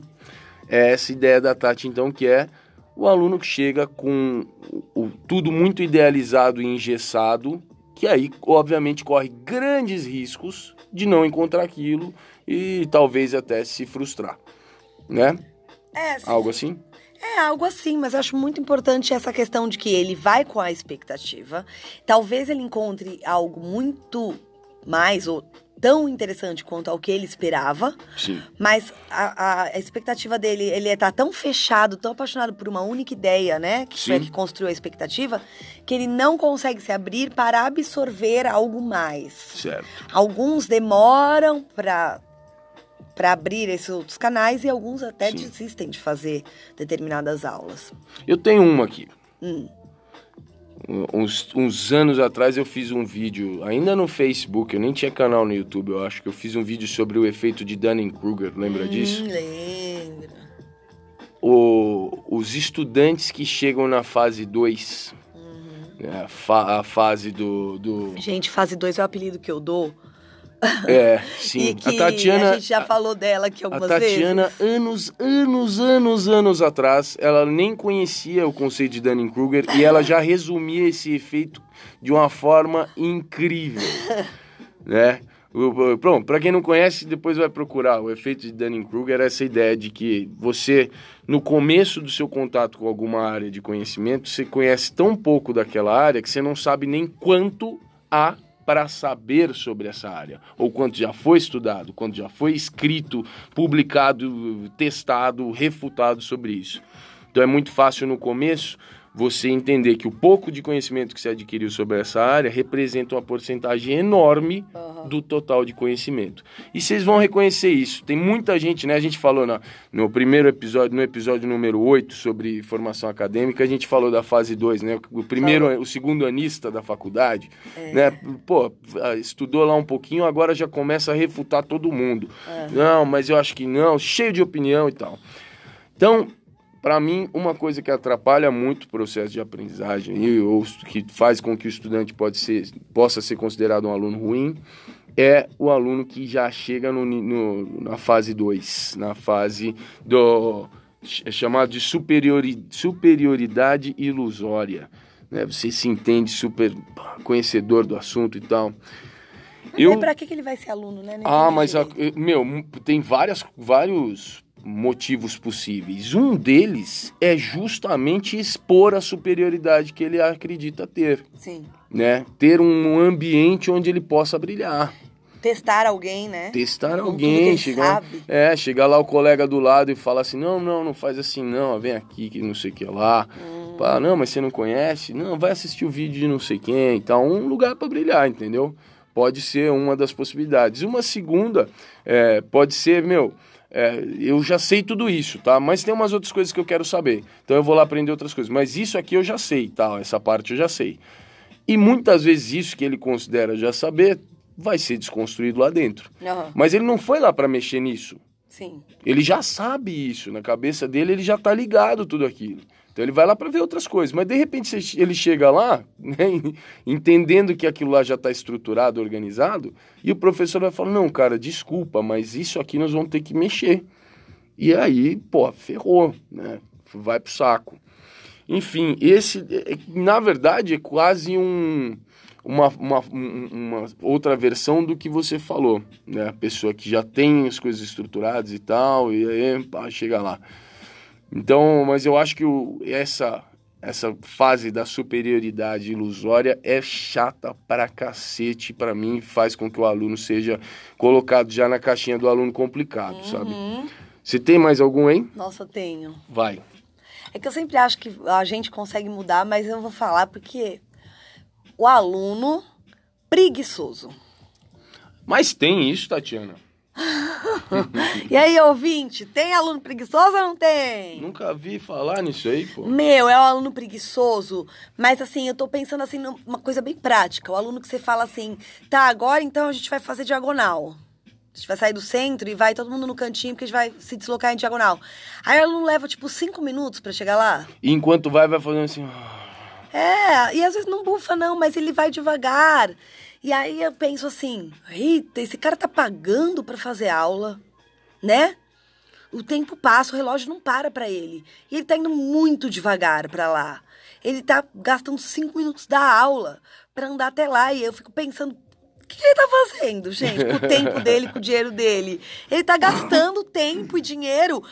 é essa ideia da Tati, então, que é o aluno que chega com o, tudo muito idealizado e engessado, que aí, obviamente, corre grandes riscos de não encontrar aquilo e talvez até se frustrar, né? É, Algo assim? É algo assim, mas eu acho muito importante essa questão de que ele vai com a expectativa. Talvez ele encontre algo muito mais ou tão interessante quanto ao que ele esperava, Sim. mas a, a- expectativa dele, ele tá tão fechado, tão apaixonado por uma única ideia, né? Que foi a Sim. que construiu a expectativa, que ele não consegue se abrir para absorver algo mais. Certo. Alguns demoram para para abrir esses outros canais e alguns até Sim. desistem de fazer determinadas aulas. Eu tenho uma aqui. Hum. Uns, uns anos atrás eu fiz um vídeo, ainda no Facebook, eu nem tinha canal no YouTube, eu acho que eu fiz um vídeo sobre o efeito de Dunning-Kruger, lembra disso? Hum, lembra. O- os estudantes que chegam na fase 2, Uhum. a, fa- a fase do, do... Gente, fase 2 é o apelido que eu dou. É, sim. que a Tatiana, a gente já falou dela aqui a algumas Tatiana, vezes. anos, anos, anos, anos atrás, ela nem conhecia o conceito de Dunning-Kruger e ela já resumia esse efeito de uma forma incrível, né? Pronto, para quem não conhece, depois vai procurar. O efeito de Dunning-Kruger é essa ideia de que você, no começo do seu contato com alguma área de conhecimento, você conhece tão pouco daquela área que você não sabe nem quanto há para saber sobre essa área, ou quanto já foi estudado, quanto já foi escrito, publicado, testado, refutado sobre isso. Então é muito fácil no começo você entender que o pouco de conhecimento que você adquiriu sobre essa área representa uma porcentagem enorme Aham. do total de conhecimento. E vocês vão reconhecer isso. Tem muita gente, né? A gente falou na- no primeiro episódio, no episódio número 8 sobre formação acadêmica, a gente falou da fase 2, né? O primeiro, o segundo anista da faculdade, né? Pô, estudou lá um pouquinho, agora já começa a refutar todo mundo. Não, mas eu acho que não, cheio de opinião e tal. Então, para mim, uma coisa que atrapalha muito o processo de aprendizagem e ou que faz com que o estudante pode ser, possa ser considerado um aluno ruim é o aluno que já chega no, no- na fase 2, na fase do ch- chamado de superiori, superioridade ilusória. Né? Você se entende super conhecedor do assunto e tal. Aí pra que, que ele vai ser aluno, né? Não Ah, mas, a- meu, tem várias, vários motivos possíveis. Um deles é justamente expor a superioridade que ele acredita ter, Sim. né? Ter um ambiente onde ele possa brilhar. Testar alguém, né? Testar alguém, chegar, sabe. é, chegar lá o colega do lado e falar assim, não, não, não faz assim não, vem aqui que não sei o que lá. Hum. Pá, não, mas você não conhece? Não, vai assistir o vídeo de não sei quem e tal. Um lugar para brilhar, entendeu? pode ser uma das possibilidades. Uma segunda é, pode ser, meu, é, eu já sei tudo isso, tá? Mas tem umas outras coisas que eu quero saber. Então eu vou lá aprender outras coisas. Mas isso aqui eu já sei, tá? Essa parte eu já sei. E muitas vezes isso que ele considera já saber vai ser desconstruído lá dentro. Aham. Mas ele não foi lá para mexer nisso. Sim. Ele já sabe isso, na cabeça dele ele já tá ligado tudo aquilo. Então ele vai lá para ver outras coisas, mas de repente ele chega lá, né, entendendo que aquilo lá já está estruturado, organizado, e o professor vai falar: "Não, cara, desculpa, mas isso aqui nós vamos ter que mexer". E aí, pô, ferrou, né? Vai pro saco. Enfim, esse, é- é- na verdade, é quase um, uma, uma, um- uma outra versão do que você falou, né? A pessoa que já tem as coisas estruturadas e tal, e aí, pá, chega lá. Então, mas eu acho que o, essa, essa fase da superioridade ilusória é chata pra cacete pra mim, faz com que o aluno seja colocado já na caixinha do aluno complicado, sabe? Uhum. Você tem mais algum, hein? Nossa, tenho. Vai. É que eu sempre acho que a gente consegue mudar, mas eu vou falar porque o aluno preguiçoso. Mas tem isso, Tatiana. E aí, ouvinte, tem aluno preguiçoso ou não tem? Nunca vi falar nisso aí, pô. Meu, é o aluno preguiçoso, mas assim, eu tô pensando assim numa coisa bem prática. O aluno que você fala assim, tá, agora então a gente vai fazer diagonal. A gente vai sair do centro e vai todo mundo no cantinho porque a gente vai se deslocar em diagonal. Aí o aluno leva tipo cinco minutos pra chegar lá. E enquanto vai, vai fazendo assim. É, e às vezes não bufa não, mas ele vai devagar. E aí eu penso assim, eita, esse cara tá pagando pra fazer aula, né? O tempo passa, o relógio não para pra ele. E ele tá indo muito devagar pra lá. Ele tá gastando cinco minutos da aula pra andar até lá. E eu fico pensando, o que ele tá fazendo, gente, com o tempo dele, com o dinheiro dele? Ele tá gastando tempo e dinheiro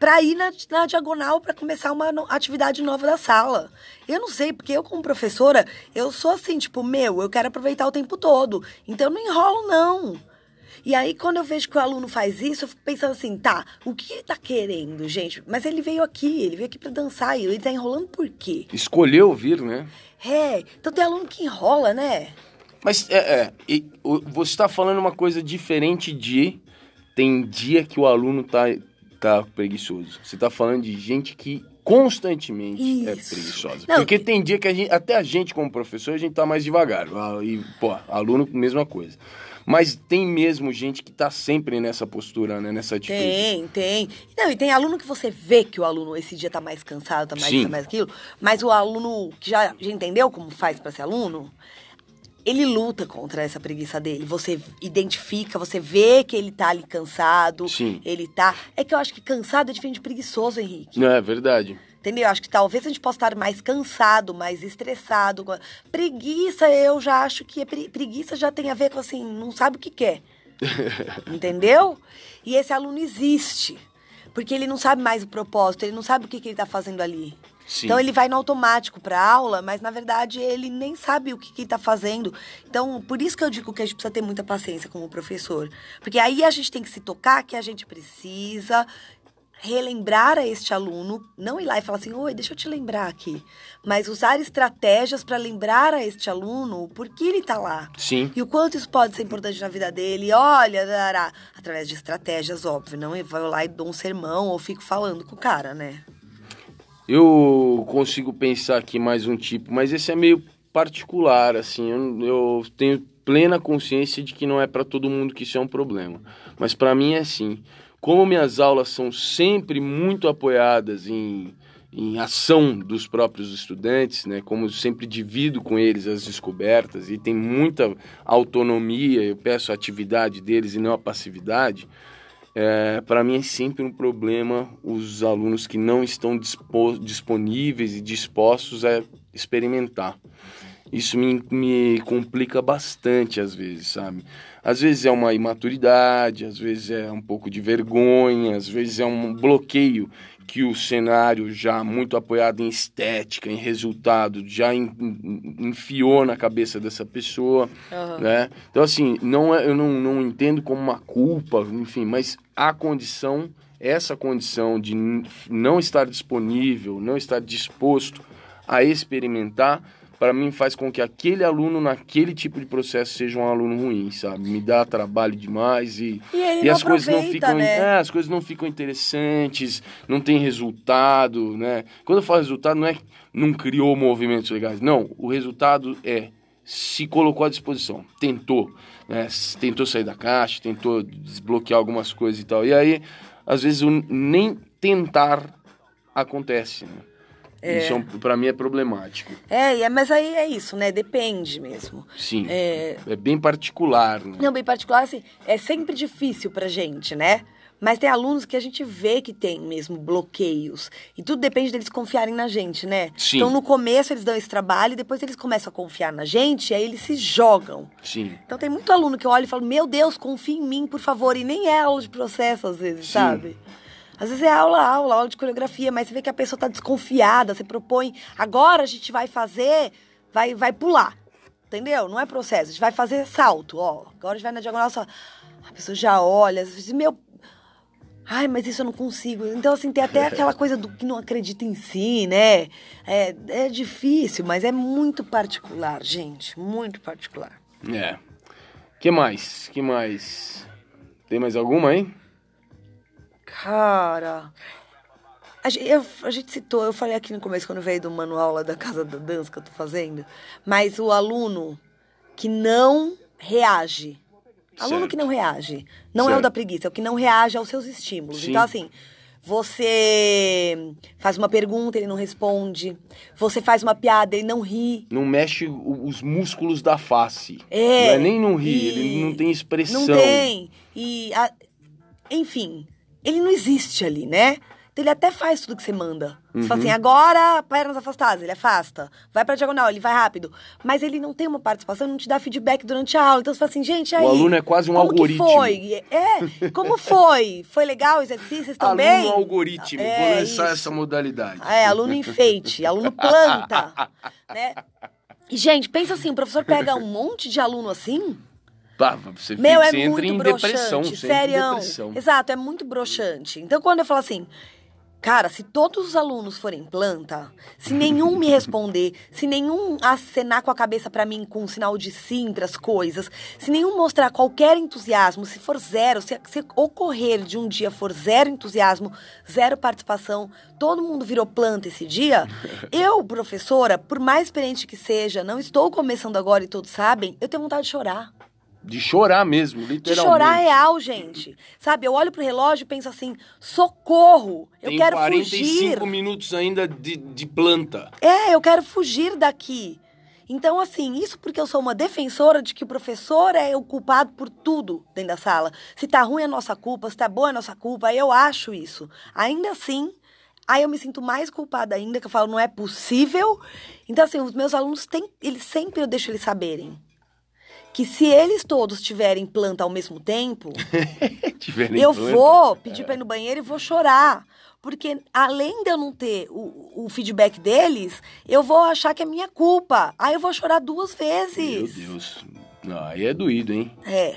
pra ir na, na diagonal pra começar uma no- atividade nova da sala. Eu não sei, porque eu, como professora, eu sou assim, tipo, meu, eu quero aproveitar o tempo todo. Então eu não enrolo, não. E aí, quando eu vejo que o aluno faz isso, eu fico pensando assim, tá, o que ele tá querendo, gente? Mas ele veio aqui, ele veio aqui pra dançar, e ele tá enrolando por quê? Escolheu vir, né? É, então tem aluno que enrola, né? Mas é, é e o- você está falando uma coisa diferente de tem dia que o aluno tá, tá preguiçoso. Você está falando de gente que constantemente é Isso. preguiçosa. Não, Porque tem dia que a gente, até a gente como professor, a gente tá mais devagar. Ah, E, pô, aluno, mesma coisa. Mas tem mesmo gente que tá sempre nessa postura, né? Nessa atitude. Tem, tem. Não, e tem aluno que você vê que o aluno esse dia tá mais cansado, tá mais Sim. isso, tá mais aquilo. Mas o aluno que já, já entendeu como faz pra ser aluno, ele luta contra essa preguiça dele. Você identifica, você vê que ele tá ali cansado. Sim. Ele tá. É que eu acho que cansado é diferente de preguiçoso, Henrique. Não, é verdade. Entendeu? Acho que talvez a gente possa estar mais cansado, mais estressado. Preguiça, eu já acho que é pre- preguiça já tem a ver com assim, não sabe o que quer. Entendeu? E esse aluno existe. Porque ele não sabe mais o propósito, ele não sabe o que, que ele está fazendo ali. Sim. Então ele vai no automático para aula, mas na verdade ele nem sabe o que, que ele está fazendo. Então, por isso que eu digo que a gente precisa ter muita paciência como professor. Porque aí a gente tem que se tocar que a gente precisa relembrar a este aluno, não ir lá e falar assim, oi, deixa eu te lembrar aqui, mas usar estratégias para lembrar a este aluno por que ele está lá. Sim. E o quanto isso pode ser importante na vida dele. Olha, dará, através de estratégias, óbvio. Não eu vou lá e dou um sermão ou fico falando com o cara, né? Eu consigo pensar aqui mais um tipo, mas esse é meio particular, assim. Eu, eu tenho plena consciência de que não é para todo mundo que isso é um problema. Mas para mim é assim. Como minhas aulas são sempre muito apoiadas em, em ação dos próprios estudantes, né? Como eu sempre divido com eles as descobertas e tem muita autonomia, eu peço a atividade deles e não a passividade. É, para mim é sempre um problema os alunos que não estão dispo- disponíveis e dispostos a experimentar. Isso me, me complica bastante às vezes, sabe? Às vezes é uma imaturidade, às vezes é um pouco de vergonha, às vezes é um bloqueio que o cenário já muito apoiado em estética, em resultado, já en- en- enfiou na cabeça dessa pessoa né? Então, assim, não é, eu não, não entendo como uma culpa, enfim, mas a condição, essa condição de não estar disponível, não estar disposto a experimentar, para mim faz com que aquele aluno naquele tipo de processo seja um aluno ruim, sabe? Me dá trabalho demais e, E e as coisas não ficam, né? é, as coisas não ficam interessantes, não tem resultado, né? Quando eu falo resultado não é não criou movimentos legais, não, o resultado é se colocou à disposição, tentou, né? Tentou sair da caixa, tentou desbloquear algumas coisas e tal. E aí, às vezes, nem tentar acontece, né? Isso é pra mim é problemático. É, é, mas aí é isso, né? Depende mesmo. Sim. É, É bem particular, né? Não, bem particular, assim, é sempre difícil pra gente, né? Mas tem alunos que a gente vê que tem mesmo bloqueios. E tudo depende deles confiarem na gente, né? Sim. Então, no começo, eles dão esse trabalho, e depois eles começam a confiar na gente, e aí eles se jogam. Sim. Então, tem muito aluno que eu olho e falo, meu Deus, confia em mim, por favor. E nem é aula de processo, às vezes, Sim. sabe? Às vezes é aula, aula, aula de coreografia, mas você vê que a pessoa tá desconfiada, você propõe, agora a gente vai fazer, vai, vai pular. Entendeu? Não é processo, a gente vai fazer salto, ó. Agora a gente vai na diagonal só. A pessoa já olha, diz, meu. Ai, mas isso eu não consigo. Então, assim, tem até aquela coisa do que não acredita em si, né? É, é difícil, mas é muito particular, gente. Muito particular. É. Que mais? Que mais? Tem mais alguma aí? Cara. A gente, eu- a gente citou, eu falei aqui no começo, quando veio do manual lá da Casa da Dança que eu tô fazendo, mas o aluno que não reage. Aluno Certo. que não reage. Não é o Certo. da preguiça, é o que não reage aos seus estímulos. Sim. Então, assim, você faz uma pergunta, ele não responde. Você faz uma piada, ele não ri. Não mexe os músculos da face. É, Não é nem não rir, e- ele não tem expressão. Não tem. E, a- enfim, ele não existe ali, né? Então ele até faz tudo que você manda. Você fala Uhum. assim, agora pernas afastadas, ele afasta. Vai pra diagonal, ele vai rápido. Mas ele não tem uma participação, não te dá feedback durante a aula. Então você fala assim, gente, aí. O aluno é quase um como algoritmo. Que foi? É, como foi? Foi legal o exercício? Vocês estão Aluno bem? algoritmo, É, vou lançar isso. essa modalidade. É, aluno enfeite, aluno planta, né? E, gente, pensa assim, o professor pega um monte de aluno assim, Pá, você, fica- meu, é você entra muito em broxante, depressão. Exato, é muito broxante. Então, quando eu falo assim, cara, se todos os alunos forem planta, se nenhum me responder, se nenhum acenar com a cabeça pra mim com um sinal de sim pras coisas, se nenhum mostrar qualquer entusiasmo, se for zero, se, se ocorrer de um dia for zero entusiasmo, zero participação, todo mundo virou planta esse dia, eu, professora, por mais experiente que seja, não estou começando agora e todos sabem, eu tenho vontade de chorar. De chorar mesmo, De literalmente. chorar real, gente. Sabe, eu olho pro relógio e penso assim: socorro! Eu Tem quero 45 fugir. minutos ainda de, de planta. É, eu quero fugir daqui. Então, assim, isso porque eu sou uma defensora de que o professor é o culpado por tudo dentro da sala. Se tá ruim é nossa culpa, se tá boa é nossa culpa, eu acho isso. Ainda assim, aí eu me sinto mais culpada ainda, que eu falo, não é possível. Então, assim, os meus alunos têm, eles sempre eu deixo eles saberem que se eles todos tiverem planta ao mesmo tempo, eu planta. vou pedir pra ir no banheiro e vou chorar. Porque além de eu não ter o, o feedback deles, eu vou achar que é minha culpa. Aí eu vou chorar duas Meu vezes. Deus. Não, aí é doído, hein? É,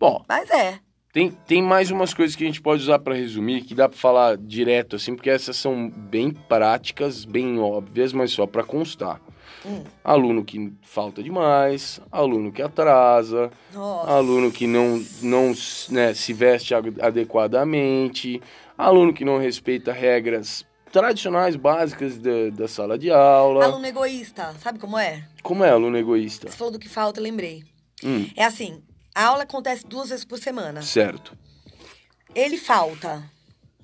Bom, mas é. tem, tem mais umas coisas que a gente pode usar pra resumir, que dá pra falar direto, assim, porque essas são bem práticas, bem óbvias, mas só pra constar. Hum. Aluno que falta demais, aluno que atrasa, Nossa. aluno que não, não né, se veste ade- adequadamente, aluno que não respeita regras tradicionais, básicas da, da sala de aula. Aluno egoísta, sabe como é? Como é aluno egoísta? Você falou do que falta, lembrei. Hum, É assim, a aula acontece duas vezes por semana. certo, Ele falta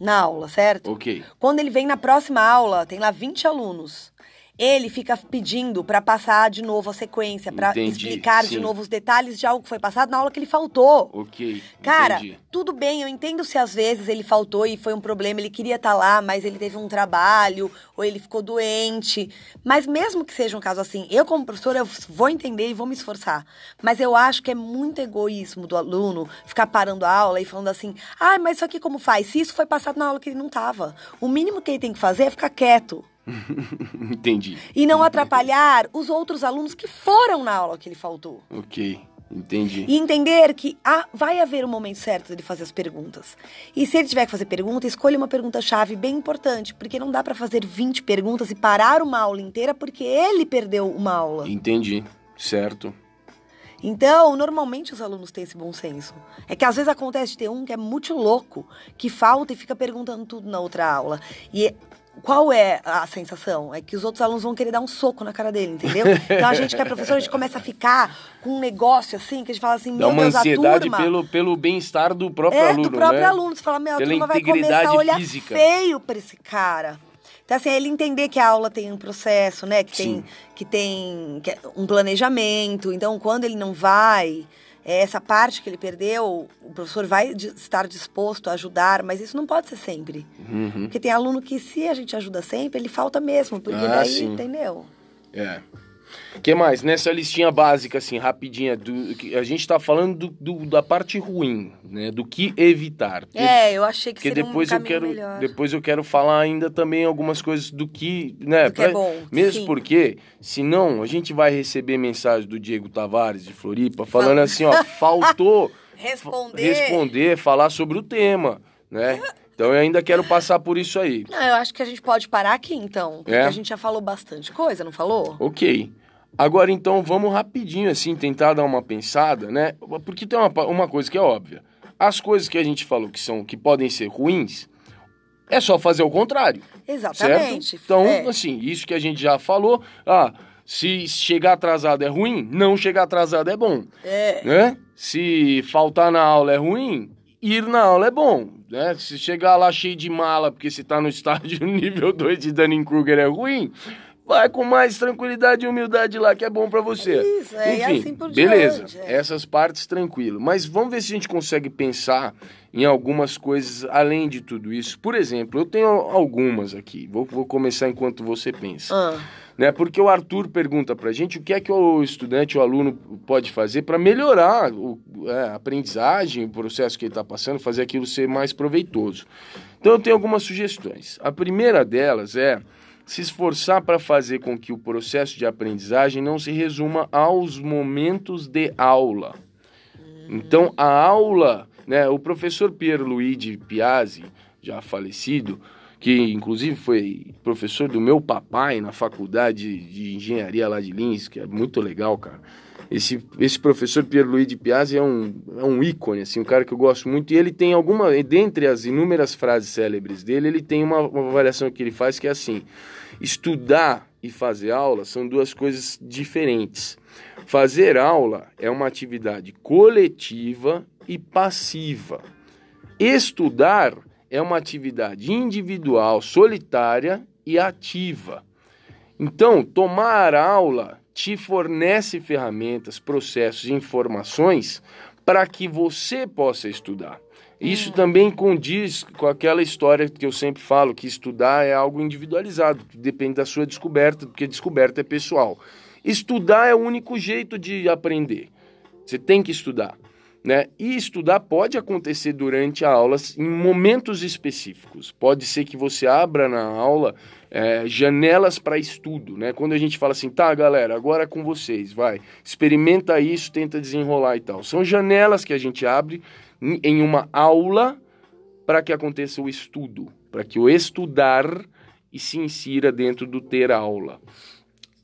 na aula, certo? ok. Quando ele vem na próxima aula, tem lá 20 alunos. Ele fica pedindo pra passar de novo a sequência, pra Entendi, explicar de sim. novo os detalhes de algo que foi passado na aula que ele faltou. Ok, Cara, entendi. tudo bem, eu entendo se às vezes ele faltou e foi um problema, ele queria estar lá, mas ele teve um trabalho, ou ele ficou doente. Mas mesmo que seja um caso assim, eu como professora eu vou entender e vou me esforçar. Mas eu acho que é muito egoísmo do aluno ficar parando a aula e falando assim: "Ah, mas isso aqui como faz? Se isso foi passado na aula que ele não tava". O mínimo que ele tem que fazer é ficar quieto Entendi. e não atrapalhar os outros alunos que foram na aula que ele faltou. Ok. Entendi. E entender que ah, vai haver um momento certo de fazer as perguntas. E se ele tiver que fazer pergunta, escolha uma pergunta-chave bem importante, porque não dá para fazer 20 perguntas e parar uma aula inteira porque ele perdeu uma aula. Entendi. Certo. Então, normalmente os alunos têm esse bom senso. É que às vezes acontece de ter um que é muito louco, que falta e fica perguntando tudo na outra aula. E qual é a sensação? É que os outros alunos vão querer dar um soco na cara dele, entendeu? Então a gente que é professor, a gente começa a ficar com um negócio assim, que a gente fala assim, Dá meu uma Deus, ansiedade a turma... pelo, pelo bem-estar do próprio é, aluno, do próprio né? aluno. Você fala, meu, a Pela turma vai começar a olhar física. feio pra esse cara. Então, assim, é ele entender que a aula tem um processo, né? Que Sim. tem, que tem é um planejamento. Então, quando ele não vai, essa parte que ele perdeu, o professor vai estar disposto a ajudar, mas isso não pode ser sempre. Uhum. Porque tem aluno que, se a gente ajuda sempre, ele falta mesmo. Porque Ah, daí, sim. entendeu? É. que mais? Nessa listinha básica, assim, rapidinha, do, que a gente tá falando do, do- da parte ruim, né? Do que evitar. Porque- É, eu achei que seria depois um eu quero, melhor. depois eu quero falar ainda também algumas coisas do que, né, Do que é pra- bom, mesmo sim. porque senão a gente vai receber mensagem do Diego Tavares de Floripa falando assim, ó, faltou Responder. responder, falar sobre o tema, né? Então eu ainda quero passar por isso aí. Não, eu acho que a gente pode parar aqui, então. Porque É? a gente já falou bastante coisa, não falou? Ok. Agora então vamos rapidinho assim tentar dar uma pensada, né? Porque tem uma, uma coisa que é óbvia. As coisas que a gente falou que são que podem ser ruins, é só fazer o contrário. Exatamente. Certo? Então, É. assim, isso que a gente já falou, ah, se chegar atrasado é ruim, não chegar atrasado é bom, É. né? Se faltar na aula é ruim, ir na aula é bom, né? Se chegar lá cheio de mala porque você tá no estádio nível 2 de Dunning-Kruger é ruim, vai com mais tranquilidade e humildade lá que é bom pra você. Isso, é, Enfim, assim por beleza. diante, é. Essas partes tranquilo. Mas vamos ver se a gente consegue pensar em algumas coisas além de tudo isso. Por exemplo, eu tenho algumas aqui. Vou, vou começar enquanto você pensa. Ah, Né? Porque o Arthur pergunta pra gente o que é que o estudante, o aluno pode fazer para melhorar o, é, a aprendizagem, o processo que ele está passando, fazer aquilo ser mais proveitoso. Então eu tenho algumas sugestões. A primeira delas é se esforçar para fazer com que o processo de aprendizagem não se resuma aos momentos de aula. Então, a aula, né, o professor Pierluigi Piazzi, já falecido, que inclusive foi professor do meu papai na faculdade de engenharia lá de Lins, que é muito legal, cara. Esse, esse professor Pierluigi Piazzi é um, é um ícone, assim, um cara que eu gosto muito. E ele tem alguma, dentre as inúmeras frases célebres dele, ele tem uma, uma avaliação que ele faz que é assim: estudar e fazer aula são duas coisas diferentes. Fazer aula é uma atividade coletiva e passiva. Estudar é uma atividade individual, solitária e ativa. Então, tomar aula te fornece ferramentas, processos e informações para que você possa estudar. Isso também condiz com aquela história que eu sempre falo, que estudar é algo individualizado, depende da sua descoberta, porque descoberta é pessoal. Estudar é o único jeito de aprender. Você tem que estudar. Né? E estudar pode acontecer durante a aula em momentos específicos. Pode ser que você abra na aula é, janelas para estudo. Né? Quando a gente fala assim, tá, galera, agora é com vocês, vai, experimenta isso, tenta desenrolar e tal. São janelas que a gente abre em- uma aula para que aconteça o estudo, para que o estudar e se insira dentro do ter aula.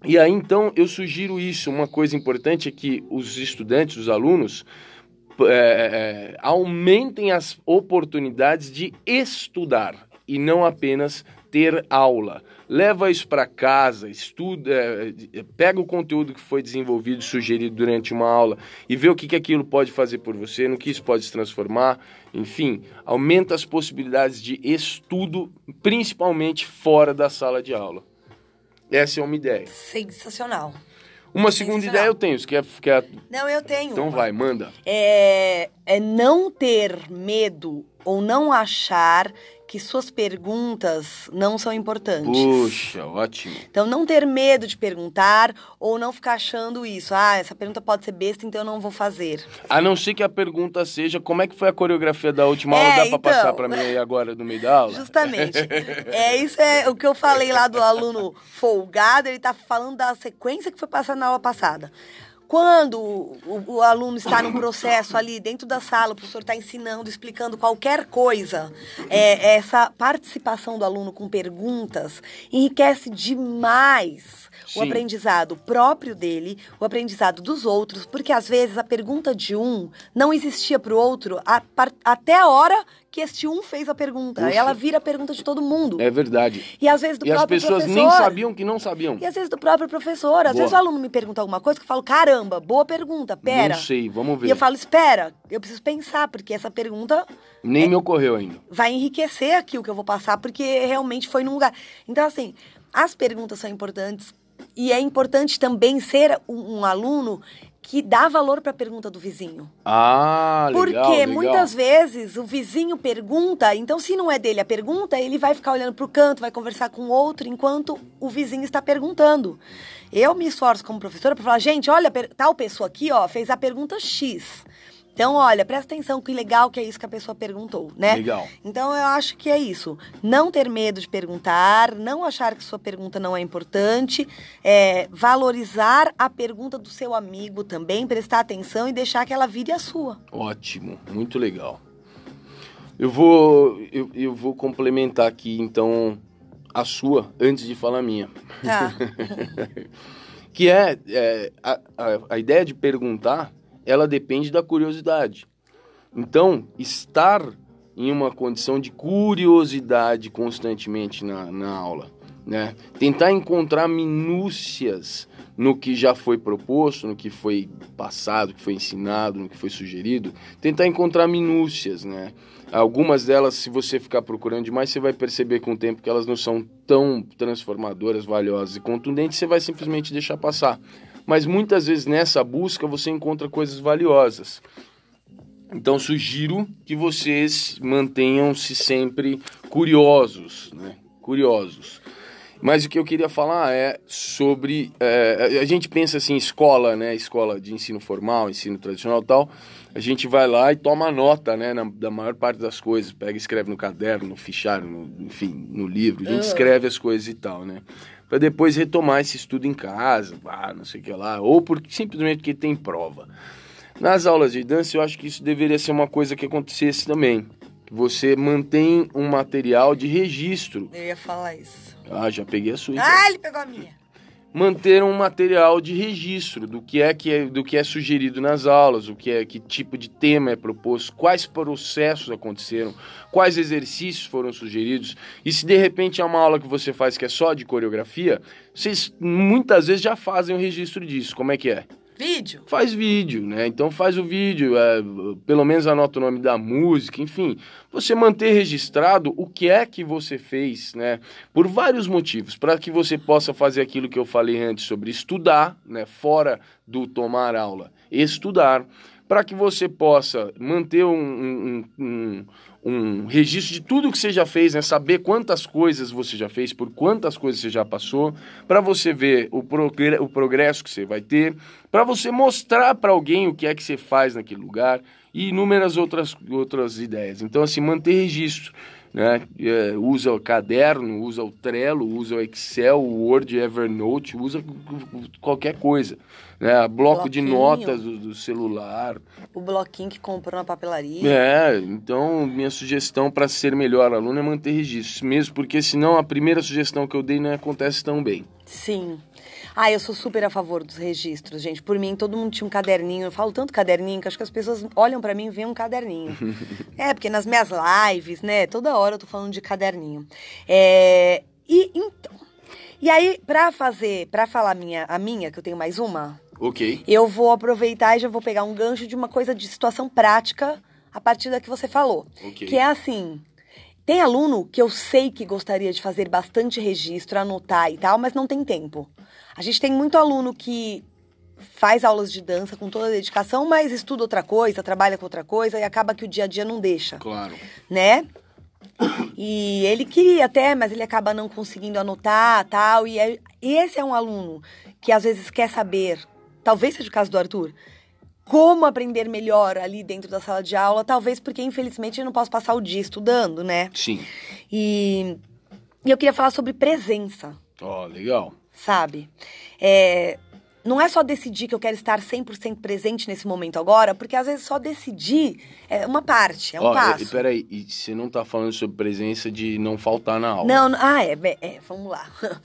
E aí, então, eu sugiro isso. Uma coisa importante é que os estudantes, os alunos, é, é, aumentem as oportunidades de estudar e não apenas ter aula. Leva isso para casa, estuda, é, pega o conteúdo que foi desenvolvido, sugerido durante uma aula e vê o que, que aquilo pode fazer por você, no que isso pode se transformar. Enfim, aumenta as possibilidades de estudo, principalmente fora da sala de aula. Essa é uma ideia. sensacional. Uma segunda ideia eu tenho, você quer, quer... Não, eu tenho. Então uma. vai, manda. É, é não ter medo ou não achar que suas perguntas não são importantes. Puxa, ótimo. Então, não ter medo de perguntar ou não ficar achando isso. Ah, essa pergunta pode ser besta, então eu não vou fazer. A não ser que a pergunta seja como é que foi a coreografia da última aula, É, dá pra então. passar pra mim aí agora no meio da aula? Justamente. é isso é o que eu falei lá do aluno folgado, ele tá falando da sequência que foi passada na aula passada. Quando o, o, aluno está num processo ali dentro da sala, o professor está ensinando, explicando qualquer coisa, é, essa participação do aluno com perguntas enriquece demais Sim. o aprendizado próprio dele, o aprendizado dos outros, porque às vezes a pergunta de um não existia para o outro a, até a hora que este um fez a pergunta. Puxa. Ela vira a pergunta de todo mundo. É verdade. E às vezes do e próprio professor. E as pessoas professor, nem sabiam que não sabiam. E às vezes do próprio professor. Às boa. vezes o aluno me pergunta alguma coisa que eu falo, caramba, boa pergunta, pera. Não sei, vamos ver. E eu falo, espera, eu preciso pensar, porque essa pergunta... Nem é, me ocorreu ainda. Vai enriquecer aqui o que eu vou passar, porque realmente foi num lugar. Então, assim, as perguntas são importantes. E é importante também ser um, um aluno que dá valor para a pergunta do vizinho. Ah, legal, Porque legal. muitas vezes o vizinho pergunta, então se não é dele a pergunta, ele vai ficar olhando para o canto, vai conversar com outro enquanto o vizinho está perguntando. Eu me esforço como professora para falar, gente, olha, tal pessoa aqui, ó, fez a pergunta X. Então, olha, presta atenção que legal que é isso que a pessoa perguntou, né? Legal. Então, eu acho que é isso. Não ter medo de perguntar, não achar que sua pergunta não é importante, é, valorizar a pergunta do seu amigo também, prestar atenção e deixar que ela vire a sua. Ótimo, muito legal. Eu vou, eu, eu vou complementar aqui, então, a sua, antes de falar a minha. Tá. que é, é a, a, a ideia de perguntar ela depende da curiosidade. Então, estar em uma condição de curiosidade constantemente na, na aula, né? Tentar encontrar minúcias no que já foi proposto, no que foi passado, no que foi ensinado, no que foi sugerido, tentar encontrar minúcias, né? Algumas delas, se você ficar procurando demais, você vai perceber com o tempo que elas não são tão transformadoras, valiosas e contundentes, você vai simplesmente deixar passar mas muitas vezes nessa busca você encontra coisas valiosas. Então sugiro que vocês mantenham-se sempre curiosos, né? Curiosos. Mas o que eu queria falar é sobre. É, a gente pensa assim, escola, né? Escola de ensino formal, ensino tradicional tal. A gente vai lá e toma nota, né? Na, da maior parte das coisas. Pega e escreve no caderno, no fichário, no, enfim, no livro. A gente ah. escreve as coisas e tal, né? Para depois retomar esse estudo em casa, ah, não sei o que lá, ou porque, simplesmente porque tem prova. Nas aulas de dança, eu acho que isso deveria ser uma coisa que acontecesse também. Você mantém um material de registro. Eu ia falar isso. Ah, já peguei a sua. Então. Ah, ele pegou a minha manter um material de registro do que é que é, do que é sugerido nas aulas, o que é que tipo de tema é proposto, quais processos aconteceram, quais exercícios foram sugeridos. E se de repente é uma aula que você faz que é só de coreografia, vocês muitas vezes já fazem o registro disso. Como é que é? Vídeo? Faz vídeo, né? Então faz o vídeo, é, pelo menos anota o nome da música, enfim. Você manter registrado o que é que você fez, né? Por vários motivos. Para que você possa fazer aquilo que eu falei antes sobre estudar, né? Fora do tomar aula. Estudar. Para que você possa manter um, um, um um registro de tudo que você já fez, né? Saber quantas coisas você já fez, por quantas coisas você já passou, para você ver o, progre o progresso que você vai ter, para você mostrar para alguém o que é que você faz naquele lugar e inúmeras outras, outras ideias. Então, assim, manter registro. Né? É, usa o caderno, usa o Trello, usa o Excel, o Word, Evernote, usa qualquer coisa né? Bloco Bloquinho. de notas do, do, celular. O bloquinho que comprou na papelaria. É, então minha sugestão para ser melhor aluno é manter registros, mesmo porque senão a primeira sugestão que eu dei não acontece tão bem. Sim. Ah, eu sou super a favor dos registros, gente. Por mim, todo mundo tinha um caderninho. Eu falo tanto caderninho que acho que as pessoas olham para mim e veem um caderninho. é, porque nas minhas lives, né, toda hora eu tô falando de caderninho. É, e então, e aí, pra fazer, pra falar minha, a minha, que eu tenho mais uma, Ok. Eu vou aproveitar e já vou pegar um gancho de uma coisa de situação prática a partir da que você falou. Okay. Que é assim. Tem aluno que eu sei que gostaria de fazer bastante registro, anotar e tal, mas não tem tempo. A gente tem muito aluno que faz aulas de dança com toda a dedicação, mas estuda outra coisa, trabalha com outra coisa e acaba que o dia a dia não deixa. Claro. Né? E ele queria até, mas ele acaba não conseguindo anotar, tal. E, é, e esse é um aluno que às vezes quer saber talvez seja o caso do Arthur, como aprender melhor ali dentro da sala de aula, talvez porque infelizmente eu não posso passar o dia estudando, né? Sim. E, e eu queria falar sobre presença. Ó, oh, legal. Sabe? É, não é só decidir que eu quero estar 100% presente nesse momento agora, porque às vezes só decidir é uma parte, é um Ó, passo. e, peraí, e você não tá falando sobre presença de não faltar na aula? Não, ah, é, é, é, vamos lá.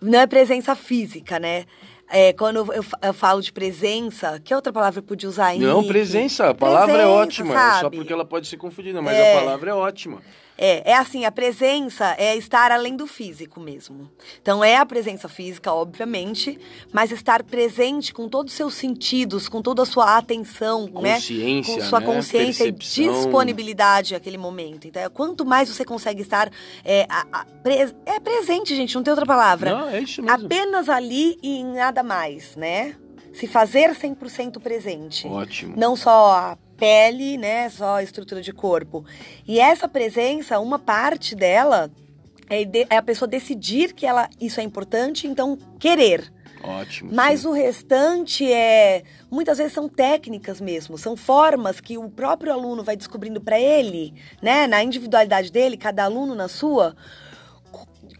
Não é presença física, né? É, quando eu, eu fa- eu falo de presença, que outra palavra eu podia usar aí? Não, presença, a palavra é Presença, ótima. é Só sabe? porque ela pode ser confundida, mas É. a palavra é ótima. É, é assim, a presença é estar além do físico mesmo. Então é a presença física, obviamente, mas estar presente com todos os seus sentidos, com toda a sua atenção, né? Consciência, Com sua né? consciência e Percepção. disponibilidade naquele momento. Então, quanto mais você consegue estar é, a- a- pres- é presente, gente, não tem outra palavra. Não, é isso mesmo. Apenas ali e em nada mais, né? Se fazer 100% presente. Ótimo. Não só a pele, né? Só a estrutura de corpo. E essa presença, uma parte dela é, é a pessoa decidir que ela, isso é importante, então querer. Ótimo. Mas sim. o restante é. Muitas vezes são técnicas mesmo, são formas que o próprio aluno vai descobrindo para ele, né? Na individualidade dele, cada aluno na sua,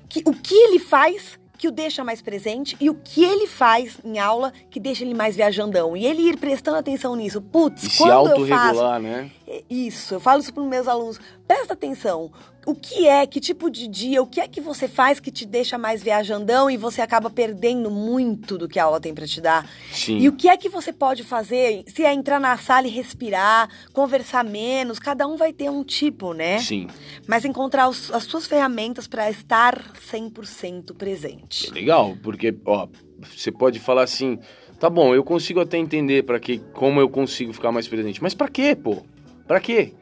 que- o que ele faz que o deixa mais presente e o que ele faz em aula que deixa ele mais viajandão. E ele ir prestando atenção nisso. Putz, E se quando eu faço. né? É Isso, eu falo isso para os meus alunos. Presta atenção. O que é, que tipo de dia, o que é que você faz que te deixa mais viajandão e você acaba perdendo muito do que a aula tem para te dar? Sim. E o que é que você pode fazer? Se é entrar na sala e respirar, conversar menos, cada um vai ter um tipo, né? Sim. Mas encontrar os- as suas ferramentas para estar 100% É presente. legal, porque, ó, você pode falar assim, tá bom, eu consigo até entender para que, como eu consigo ficar mais presente, mas pra quê, pô? Pra quê?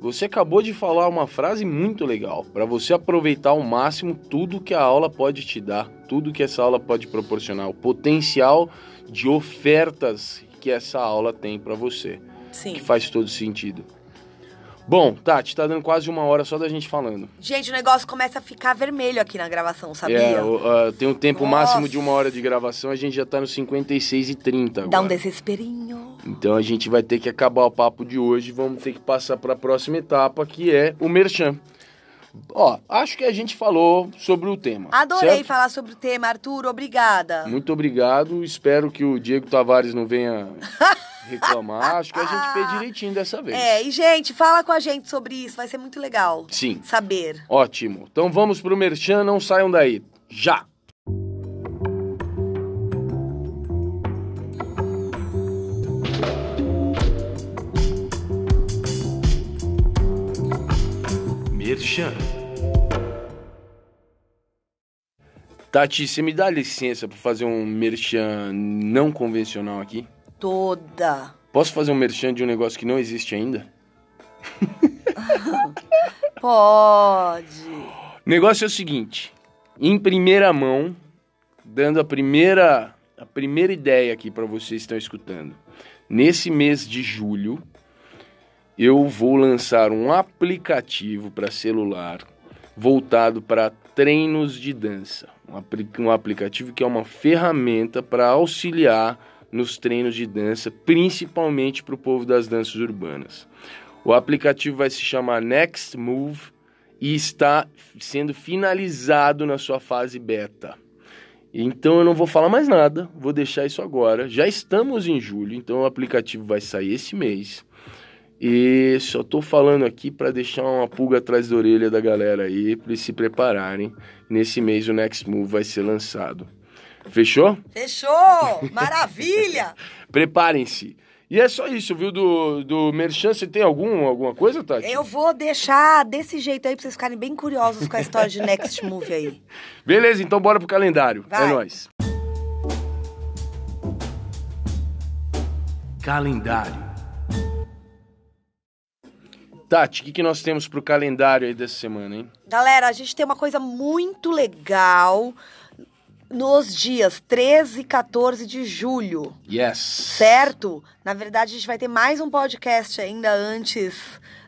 Você acabou de falar uma frase muito legal, para você aproveitar ao máximo tudo que a aula pode te dar, tudo que essa aula pode proporcionar, o potencial de ofertas que essa aula tem para você, Sim. que faz todo sentido. Bom, Tati, tá dando quase uma hora só da gente falando. Gente, o negócio começa a ficar vermelho aqui na gravação, sabia? É, ah, tem um tempo Nossa. máximo de uma hora de gravação, a gente já tá no 56 e 30 agora. Dá um desesperinho. Então a gente vai ter que acabar o papo de hoje, vamos ter que passar para a próxima etapa, que é o merchan. Ó, acho que a gente falou sobre o tema. Adorei certo? falar sobre o tema, Arthur. Obrigada. Muito obrigado. Espero que o Diego Tavares não venha reclamar. Acho que a gente fez direitinho dessa vez. É, e gente, fala com a gente sobre isso. Vai ser muito legal Sim. saber. Ótimo. Então vamos pro merchan, não saiam daí. Já. Merchan. Tati, você me dá licença para fazer um merchan não convencional aqui? Toda. Posso fazer um merchan de um negócio que não existe ainda? Pode. O negócio é o seguinte, em primeira mão, dando a primeira a primeira ideia aqui para vocês que estão escutando. Nesse mês de julho, eu vou lançar um aplicativo para celular voltado para treinos de dança. Um, apli- um aplicativo que é uma ferramenta para auxiliar nos treinos de dança, principalmente para o povo das danças urbanas. O aplicativo vai se chamar Next Move e está sendo finalizado na sua fase beta. Então eu não vou falar mais nada, vou deixar isso agora. Já estamos em julho, então o aplicativo vai sair esse mês. E só tô falando aqui para deixar uma pulga atrás da orelha da galera aí, para eles se prepararem. Nesse mês o Next Move vai ser lançado. Fechou? Fechou! Maravilha! Preparem-se. E é só isso, viu? Do, do Merchan, você tem algum, alguma coisa, Tati? Eu vou deixar desse jeito aí pra vocês ficarem bem curiosos com a história de Next Movie aí. Beleza, então bora pro calendário. Vai. É nóis. Calendário. Tati, o que, que nós temos pro calendário aí dessa semana, hein? Galera, a gente tem uma coisa muito legal nos dias 13 e 14 de julho. Yes. Certo? Na verdade, a gente vai ter mais um podcast ainda antes,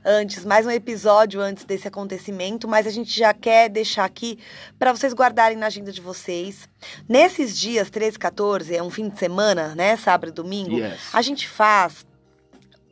antes, mais um episódio antes desse acontecimento, mas a gente já quer deixar aqui para vocês guardarem na agenda de vocês. Nesses dias 13 e 14, é um fim de semana, né, sábado e domingo, Yes. a gente faz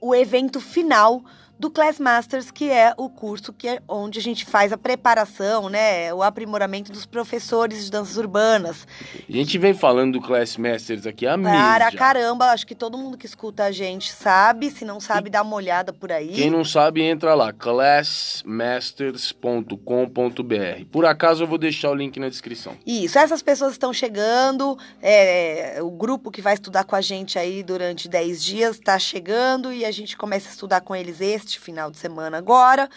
o evento final do Class Masters, que é o curso que é onde a gente faz a preparação, né, o aprimoramento dos professores de danças urbanas. A gente vem falando do Class Masters aqui há meses. Para já. caramba, acho que todo mundo que escuta a gente sabe, se não sabe, dá uma olhada por aí. Quem não sabe, entra lá, classmasters.com.br. Por acaso eu vou deixar o link na descrição. Isso, essas pessoas estão chegando, é, o grupo que vai estudar com a gente aí durante 10 dias está chegando e a gente começa a estudar com eles este final de semana agora.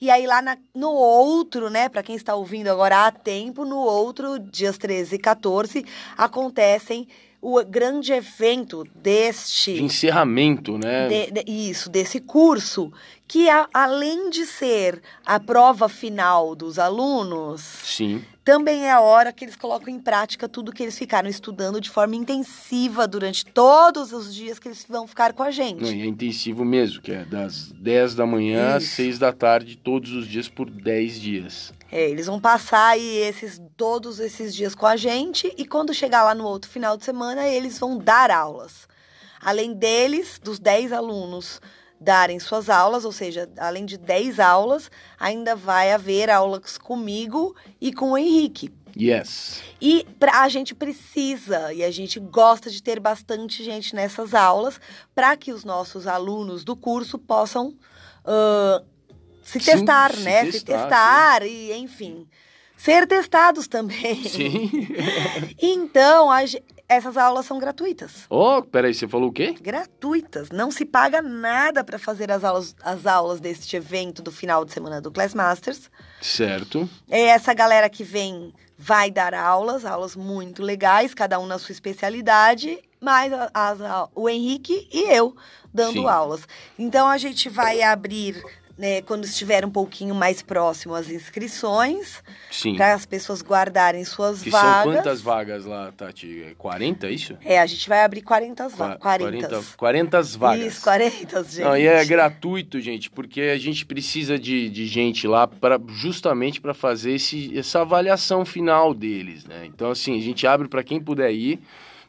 E aí lá na- no outro, né, para quem está ouvindo agora há tempo, no outro, dias 13 e 14, acontecem o grande evento deste De encerramento, né? de- de- isso, desse curso, que a- além de ser a prova final dos alunos, Sim. Também é a hora que eles colocam em prática tudo que eles ficaram estudando de forma intensiva durante todos os dias que eles vão ficar com a gente. Não, e é intensivo mesmo, que é das 10 da manhã às Isso. 6 da tarde, todos os dias por 10 dias. É, eles vão passar aí esses, todos esses dias com a gente e quando chegar lá no outro final de semana, eles vão dar aulas. Além deles, dos 10 alunos darem suas aulas, ou seja, além de 10 aulas, ainda vai haver aulas comigo e com o Henrique. Yes. E pra, a gente precisa e a gente gosta de ter bastante gente nessas aulas para que os nossos alunos do curso possam ah, se Sim, testar, se né? se testar, e, enfim, ser testados também. Sim. Então, a ge- essas aulas são gratuitas. oh, peraí, você falou o quê? Gratuitas. Não se paga nada para fazer as aulas, as aulas deste evento do final de semana do Class Masters. Certo. É essa galera que vem vai dar aulas, aulas muito legais, cada um na sua especialidade, mas as- o Henrique e eu dando Sim. aulas. Então a gente vai abrir, né, quando estiver um pouquinho mais próximo as inscrições, para as pessoas guardarem suas Que são vagas. quantas vagas lá, Tati? É 40, é isso? É, a gente vai abrir 40 Qua- vagas. 40. 40, 40 vagas. Isso, 40, gente. Não, e é gratuito, gente, porque a gente precisa de, de gente lá para justamente para fazer esse, essa avaliação final deles, né? Então, assim, a gente abre para quem puder ir,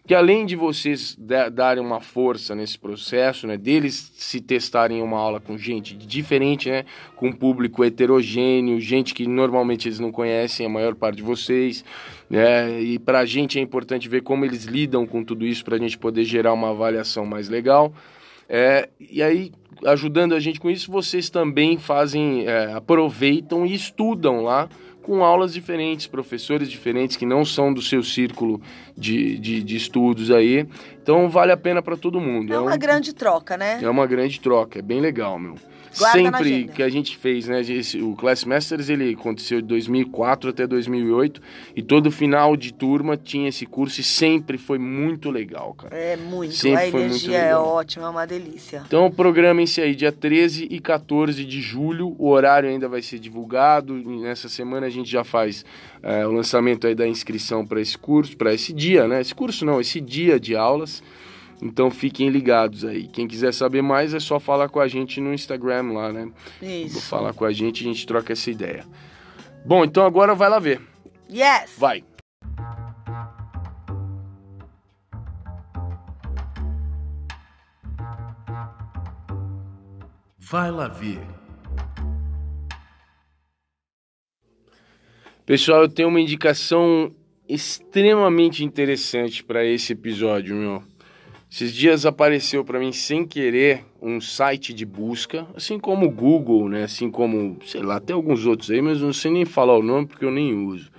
que além de vocês da- darem uma força nesse processo, né, deles se testarem em uma aula com gente diferente, né, com público heterogêneo, gente que normalmente eles não conhecem, a maior parte de vocês, né, e para a gente é importante ver como eles lidam com tudo isso para a gente poder gerar uma avaliação mais legal. É, e aí, ajudando a gente com isso, vocês também fazem, é, aproveitam e estudam lá com aulas diferentes, professores diferentes que não são do seu círculo de, de, de estudos aí. Então vale a pena para todo mundo. É uma um- grande troca, né? é uma grande troca, é bem legal, meu. Guarda Sempre que a gente fez, né? o Class Masters ele aconteceu de 2004 até 2008 e todo final de turma tinha esse curso e sempre foi muito legal, cara. É muito. Sempre a foi muito energia é legal. ótima, é uma delícia. Então programem-se aí dia 13 e 14 de julho, o horário ainda vai ser divulgado. Nessa semana a gente já faz é, o lançamento aí da inscrição para esse curso, para esse dia, né? Esse curso não, esse dia de aulas. Então fiquem ligados aí. Quem quiser saber mais é só falar com a gente no Instagram lá, né? Vou Isso. falar com a gente e a gente troca essa ideia. Bom, então agora vai lá ver. Yes! Vai. Vai lá ver. Pessoal, eu tenho uma indicação extremamente interessante para esse episódio, meu. Esses dias apareceu para mim sem querer um site de busca, assim como o Google, né? Assim como, sei lá, até alguns outros aí, mas não sei nem falar o nome porque eu nem uso.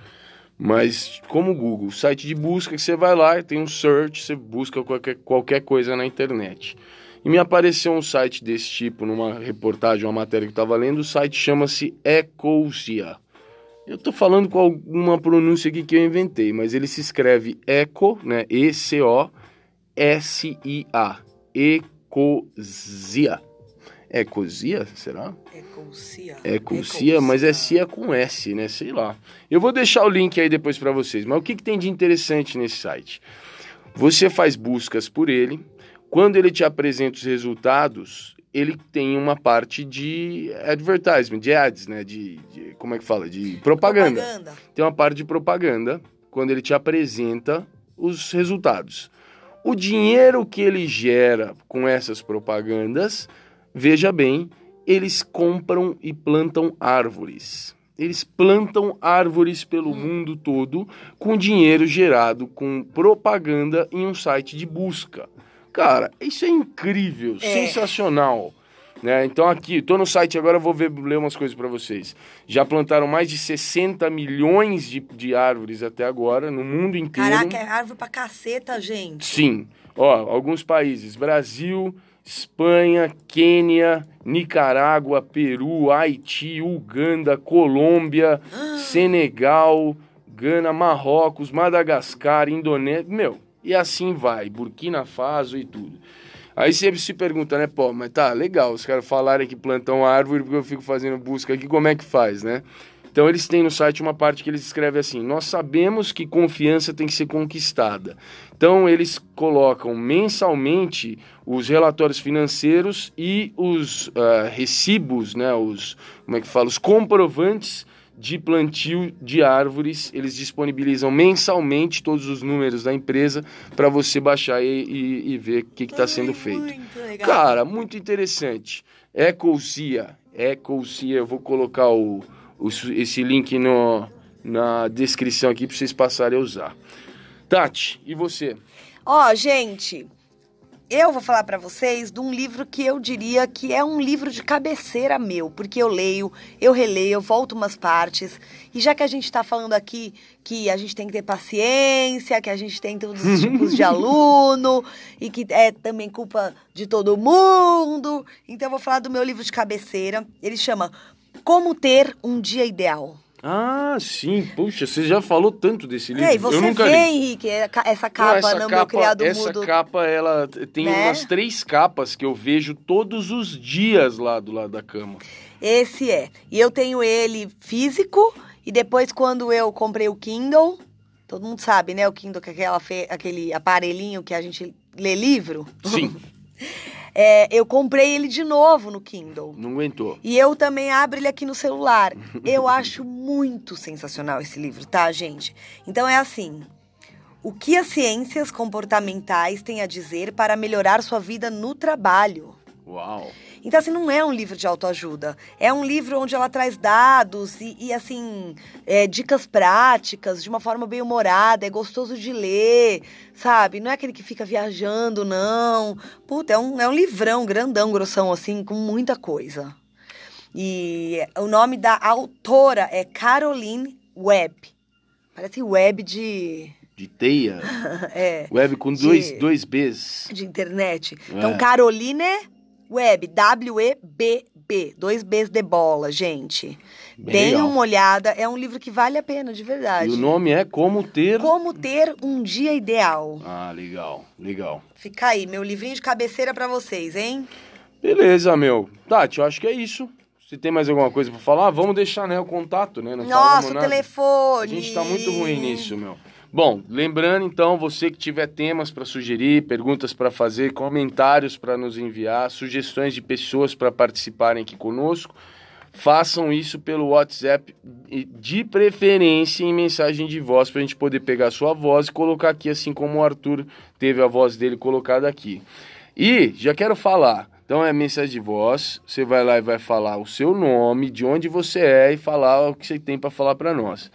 Mas como o Google, site de busca que você vai lá, tem um search, você busca qualquer, qualquer coisa na internet. E me apareceu um site desse tipo numa reportagem, uma matéria que eu estava lendo, o site chama-se Ecosia. Eu tô falando com alguma pronúncia aqui que eu inventei, mas ele se escreve Eco, né? E-C-O-S-I-A. Ecosia. Ecosia, será? Ecosia. Ecosia, mas é Cia com S, né? Sei lá. Eu vou deixar o link aí depois para vocês. Mas o que, que tem de interessante nesse site? Você faz buscas por ele. Quando ele te apresenta os resultados, ele tem uma parte de advertisement, de ads, né? De, de- como é que fala? De propaganda. Propaganda. Tem uma parte de propaganda quando ele te apresenta os resultados. O dinheiro que ele gera com essas propagandas, veja bem, eles compram e plantam árvores. Eles plantam árvores pelo mundo todo com dinheiro gerado com propaganda em um site de busca. Cara, isso é incrível, É. sensacional. Né? Então aqui, tô no site agora, vou ver, ler umas coisas para vocês. Já plantaram mais de 60 milhões de, de árvores até agora, no mundo inteiro. Caraca, é árvore pra caceta, gente. Sim. Ó, alguns países: Brasil, Espanha, Quênia, Nicarágua, Peru, Haiti, Uganda, Colômbia, Senegal, Gana, Marrocos, Madagascar, Indonésia. Meu, e assim vai, Burkina Faso e tudo. Aí você se pergunta, né, pô, mas tá, legal, os caras falarem que plantam árvore porque eu fico fazendo busca aqui, como é que faz, né? Então eles têm no site uma parte que eles escrevem assim: Nós sabemos que confiança tem que ser conquistada. Então eles colocam mensalmente os relatórios financeiros e os ah, recibos, né? Os como é que fala? Os comprovantes de plantio de árvores. Eles disponibilizam mensalmente todos os números da empresa para você baixar e, e- e ver o que está sendo feito. Muito legal. Cara, muito interessante. Ecosia, Ecosia, eu vou colocar o, o- esse link no, na descrição aqui para vocês passarem a usar. Tati, e você? Ó, gente, eu vou falar pra vocês de um livro que eu diria que é um livro de cabeceira meu, porque eu leio, eu releio, eu volto umas partes. E já que a gente tá falando aqui que a gente tem que ter paciência, que a gente tem todos os tipos de aluno e que é também culpa de todo mundo, então eu vou falar do meu livro de cabeceira. Ele chama Como ter um dia ideal. Ah, sim, puxa, você já falou tanto desse livro. E aí, eu você nunca vê, li. Henrique, é ca- essa Não, capa essa meu capa, criado essa mudo. capa, ela tem Né? umas três capas que eu vejo todos os dias lá do lado da cama. Esse é. E eu tenho ele físico e depois quando eu comprei o Kindle, todo mundo sabe, né? O Kindle que é aquela aquele aparelhinho que a gente lê livro. Sim, É, eu comprei ele de novo no Kindle. não aguentou. E eu também abro ele aqui no celular. Eu acho muito sensacional esse livro, tá, gente? Então é assim. O que as ciências comportamentais têm a dizer para melhorar sua vida no trabalho? Uau. Então, assim, não é um livro de autoajuda. É um livro onde ela traz dados e, e, assim, é, dicas práticas de uma forma bem humorada. É gostoso de ler, sabe? Não é aquele que fica viajando, não. Puta, é um, é um livrão grandão, grossão, assim, com muita coisa. E o nome da autora é Caroline Webb. Parece web de. De teia. É, Web com De- dois, dois Bs. de internet. É. Então, Caroline Web, W-E-B-B. Dois Bs de bola, gente. Bem Deem uma olhada. É um livro que vale a pena, de E verdade. o nome é Como Ter. Como ter um dia ideal. Ah, legal, legal. Fica aí, meu livrinho de cabeceira pra vocês, hein? Beleza, meu. Tati, eu acho que é isso. Se tem mais alguma coisa pra falar, vamos deixar, né, o contato, né? Não Nossa, o telefone. A gente tá muito ruim nisso, meu. Bom, lembrando então, você que tiver temas para sugerir, perguntas para fazer, comentários para nos enviar, sugestões de pessoas para participarem aqui conosco, façam isso pelo WhatsApp de preferência em mensagem de voz para a gente poder pegar sua voz e colocar aqui, assim como o Arthur teve a voz dele colocada aqui. E já quero falar. Então é mensagem de voz, você vai lá e vai falar o seu nome, de onde você é e falar o que você tem para falar para nós.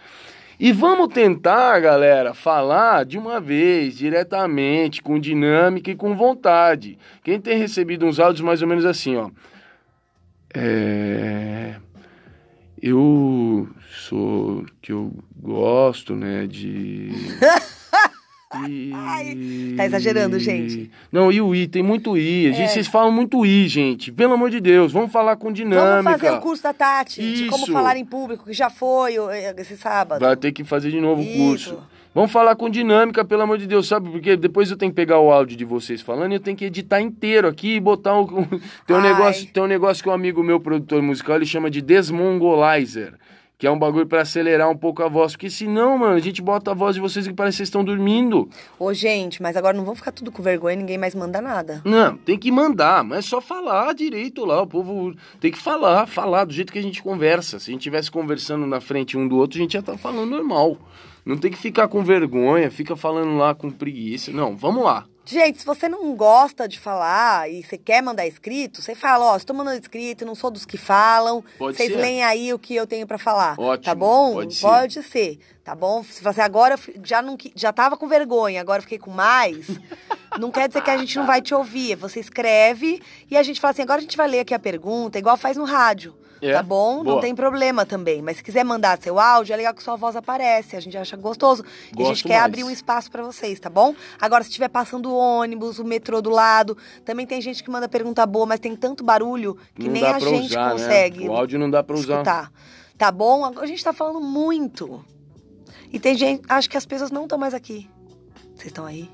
E vamos tentar, galera, falar de uma vez, diretamente, com dinâmica e com vontade. Quem tem recebido uns áudios mais ou menos assim, ó. É. Eu sou. que eu gosto, né, de. I... Ai, tá exagerando, gente. Não, e o I, tem muito I. A gente, É. Vocês falam muito I, gente. Pelo amor de Deus, vamos falar com dinâmica. Vamos fazer o curso da Tati de como Isso. falar em público, que já foi o- esse sábado. Vai ter que fazer de novo o Isso. curso. Vamos falar com dinâmica, pelo amor de Deus, sabe? Porque depois eu tenho que pegar o áudio de vocês falando e eu tenho que editar inteiro aqui e botar um. tem, um Ai. negócio, tem um negócio que um amigo meu, produtor musical, ele chama de desmongolizer. Que é um bagulho pra acelerar um pouco a voz. Porque senão, mano, a gente bota a voz de vocês que parece que vocês estão dormindo. Ô, gente, mas agora não vão ficar tudo com vergonha, ninguém mais manda nada. Não, tem que mandar, mas é só falar direito lá. O povo tem que falar, falar do jeito que a gente conversa. Se a gente estivesse conversando na frente um do outro, a gente ia estar falando normal. Não tem que ficar com vergonha, fica falando lá com preguiça. Não, vamos lá. Gente, se você não gosta de falar e você quer mandar escrito, você fala, ó, estou mandando escrito, não sou dos que falam. Pode Vocês ser. leem aí o que eu tenho pra falar. Ótimo, Tá bom? pode ser. Pode ser. Tá bom? Se você agora já não já tava com vergonha, agora fiquei com mais, não quer dizer que a gente não vai te ouvir. Você escreve e a gente fala assim, agora a gente vai ler aqui a pergunta, igual faz no rádio. É, Tá bom? boa. Não tem problema também. Mas se quiser mandar seu áudio, é legal que sua voz aparece. A gente acha gostoso. e a Gosto gente quer mais. abrir um espaço pra vocês, tá bom? Agora, se estiver passando o ônibus, o metrô do lado, também tem gente que manda pergunta boa, mas tem tanto barulho que não nem a gente usar, consegue né? O áudio não dá pra usar. escutar. Tá bom? Agora a gente tá falando muito. E tem gente, acho que as pessoas não estão mais aqui. Vocês estão aí?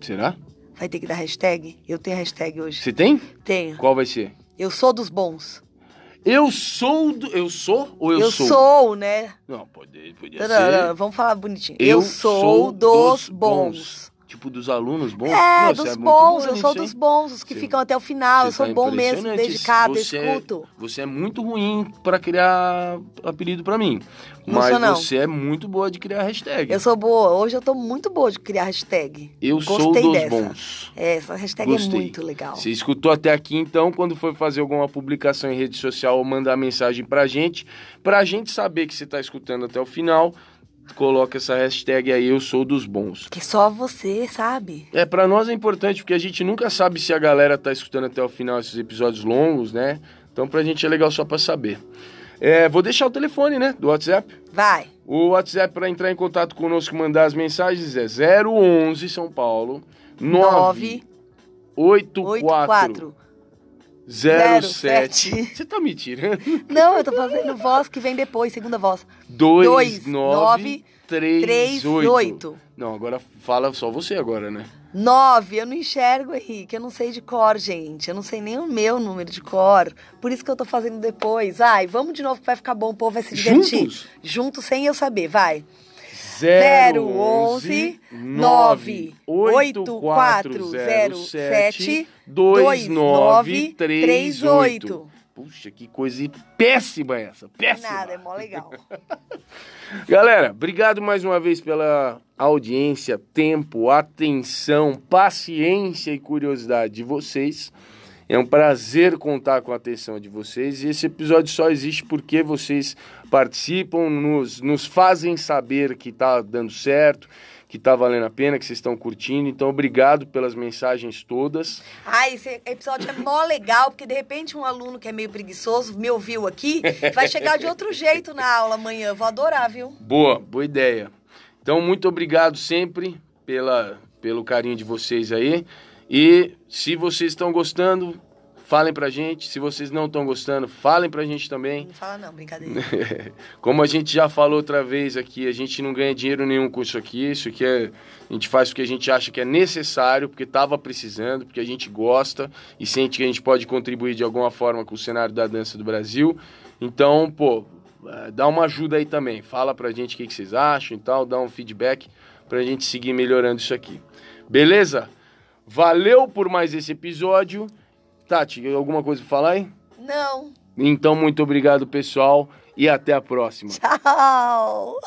Será? Vai ter que dar hashtag? Eu tenho hashtag hoje. Você tem? Tenho. Qual vai ser? Eu sou dos bons. Eu sou do. Eu sou ou eu, Eu sou? sou, né? Não, pode, podia Não, ser. não, não, vamos falar bonitinho. Eu Eu, sou, dos bons. Tipo dos alunos bons? É, Não, dos muito bons, eu sou dos bons, os que Você- ficam até o final. Eu sou tá bom mesmo, dedicado, Você é- escuto. Você é muito ruim pra criar apelido pra mim. Não mas sou, não. você é muito boa de criar hashtag. Eu sou boa. Hoje eu tô muito boa de criar hashtag. Eu sou Gostei dos dessa. bons. É, essa hashtag Gostei. é muito legal. Você escutou até aqui, então, quando for fazer alguma publicação em rede social ou mandar mensagem pra gente, pra gente saber que você tá escutando até o final, coloca essa hashtag aí, eu sou dos bons. Que só você sabe. É, pra nós é importante, porque a gente nunca sabe se a galera tá escutando até o final esses episódios longos, né? Então pra gente é legal só pra saber. É, vou deixar o telefone, né, do WhatsApp. Vai. O WhatsApp para entrar em contato conosco e mandar as mensagens é 011 São Paulo 9 84 84. 07. Você tá me tirando? Não, eu tô fazendo voz que vem depois, segunda voz. 29 38. 38. Não, agora fala só você agora, né? 9, eu não enxergo, Henrique. Eu não sei de cor, gente. Eu não sei nem o meu número de cor. Por isso que eu tô fazendo depois. Ai, vamos de novo que vai ficar bom, o povo vai se divertir. Juntos? Juntos, sem eu saber, vai. 011 9 8407 2938. Puxa, que coisa péssima essa. Péssima. Nada, é mó legal. Galera, obrigado mais uma vez pela audiência, tempo, atenção, paciência e curiosidade de vocês. É um prazer contar com a atenção de vocês e esse episódio só existe porque vocês participam, nos, nos fazem saber que tá dando certo, que tá valendo a pena, que vocês estão curtindo. Então, obrigado pelas mensagens todas. Ai, esse episódio é mó legal, porque de repente um aluno que é meio preguiçoso me ouviu aqui, vai chegar de outro jeito na aula amanhã. Vou adorar, viu? Boa, boa ideia. Então, muito obrigado sempre pela, pelo carinho de vocês aí. E se vocês estão gostando, falem pra gente. Se vocês não estão gostando, falem pra gente também. Não fala não, brincadeira. Como a gente já falou outra vez aqui, a gente não ganha dinheiro nenhum com isso aqui. Isso aqui é. A gente faz o que a gente acha que é necessário, porque estava precisando, porque a gente gosta e sente que a gente pode contribuir de alguma forma com o cenário da dança do Brasil. Então, pô, eh, dá uma ajuda aí também. Fala pra gente o que, que vocês acham e tal, dá um feedback pra gente seguir melhorando isso aqui. Beleza? Valeu por mais esse episódio. Tati, alguma coisa pra falar aí? Não. Então, muito obrigado, pessoal, e até a próxima. Tchau.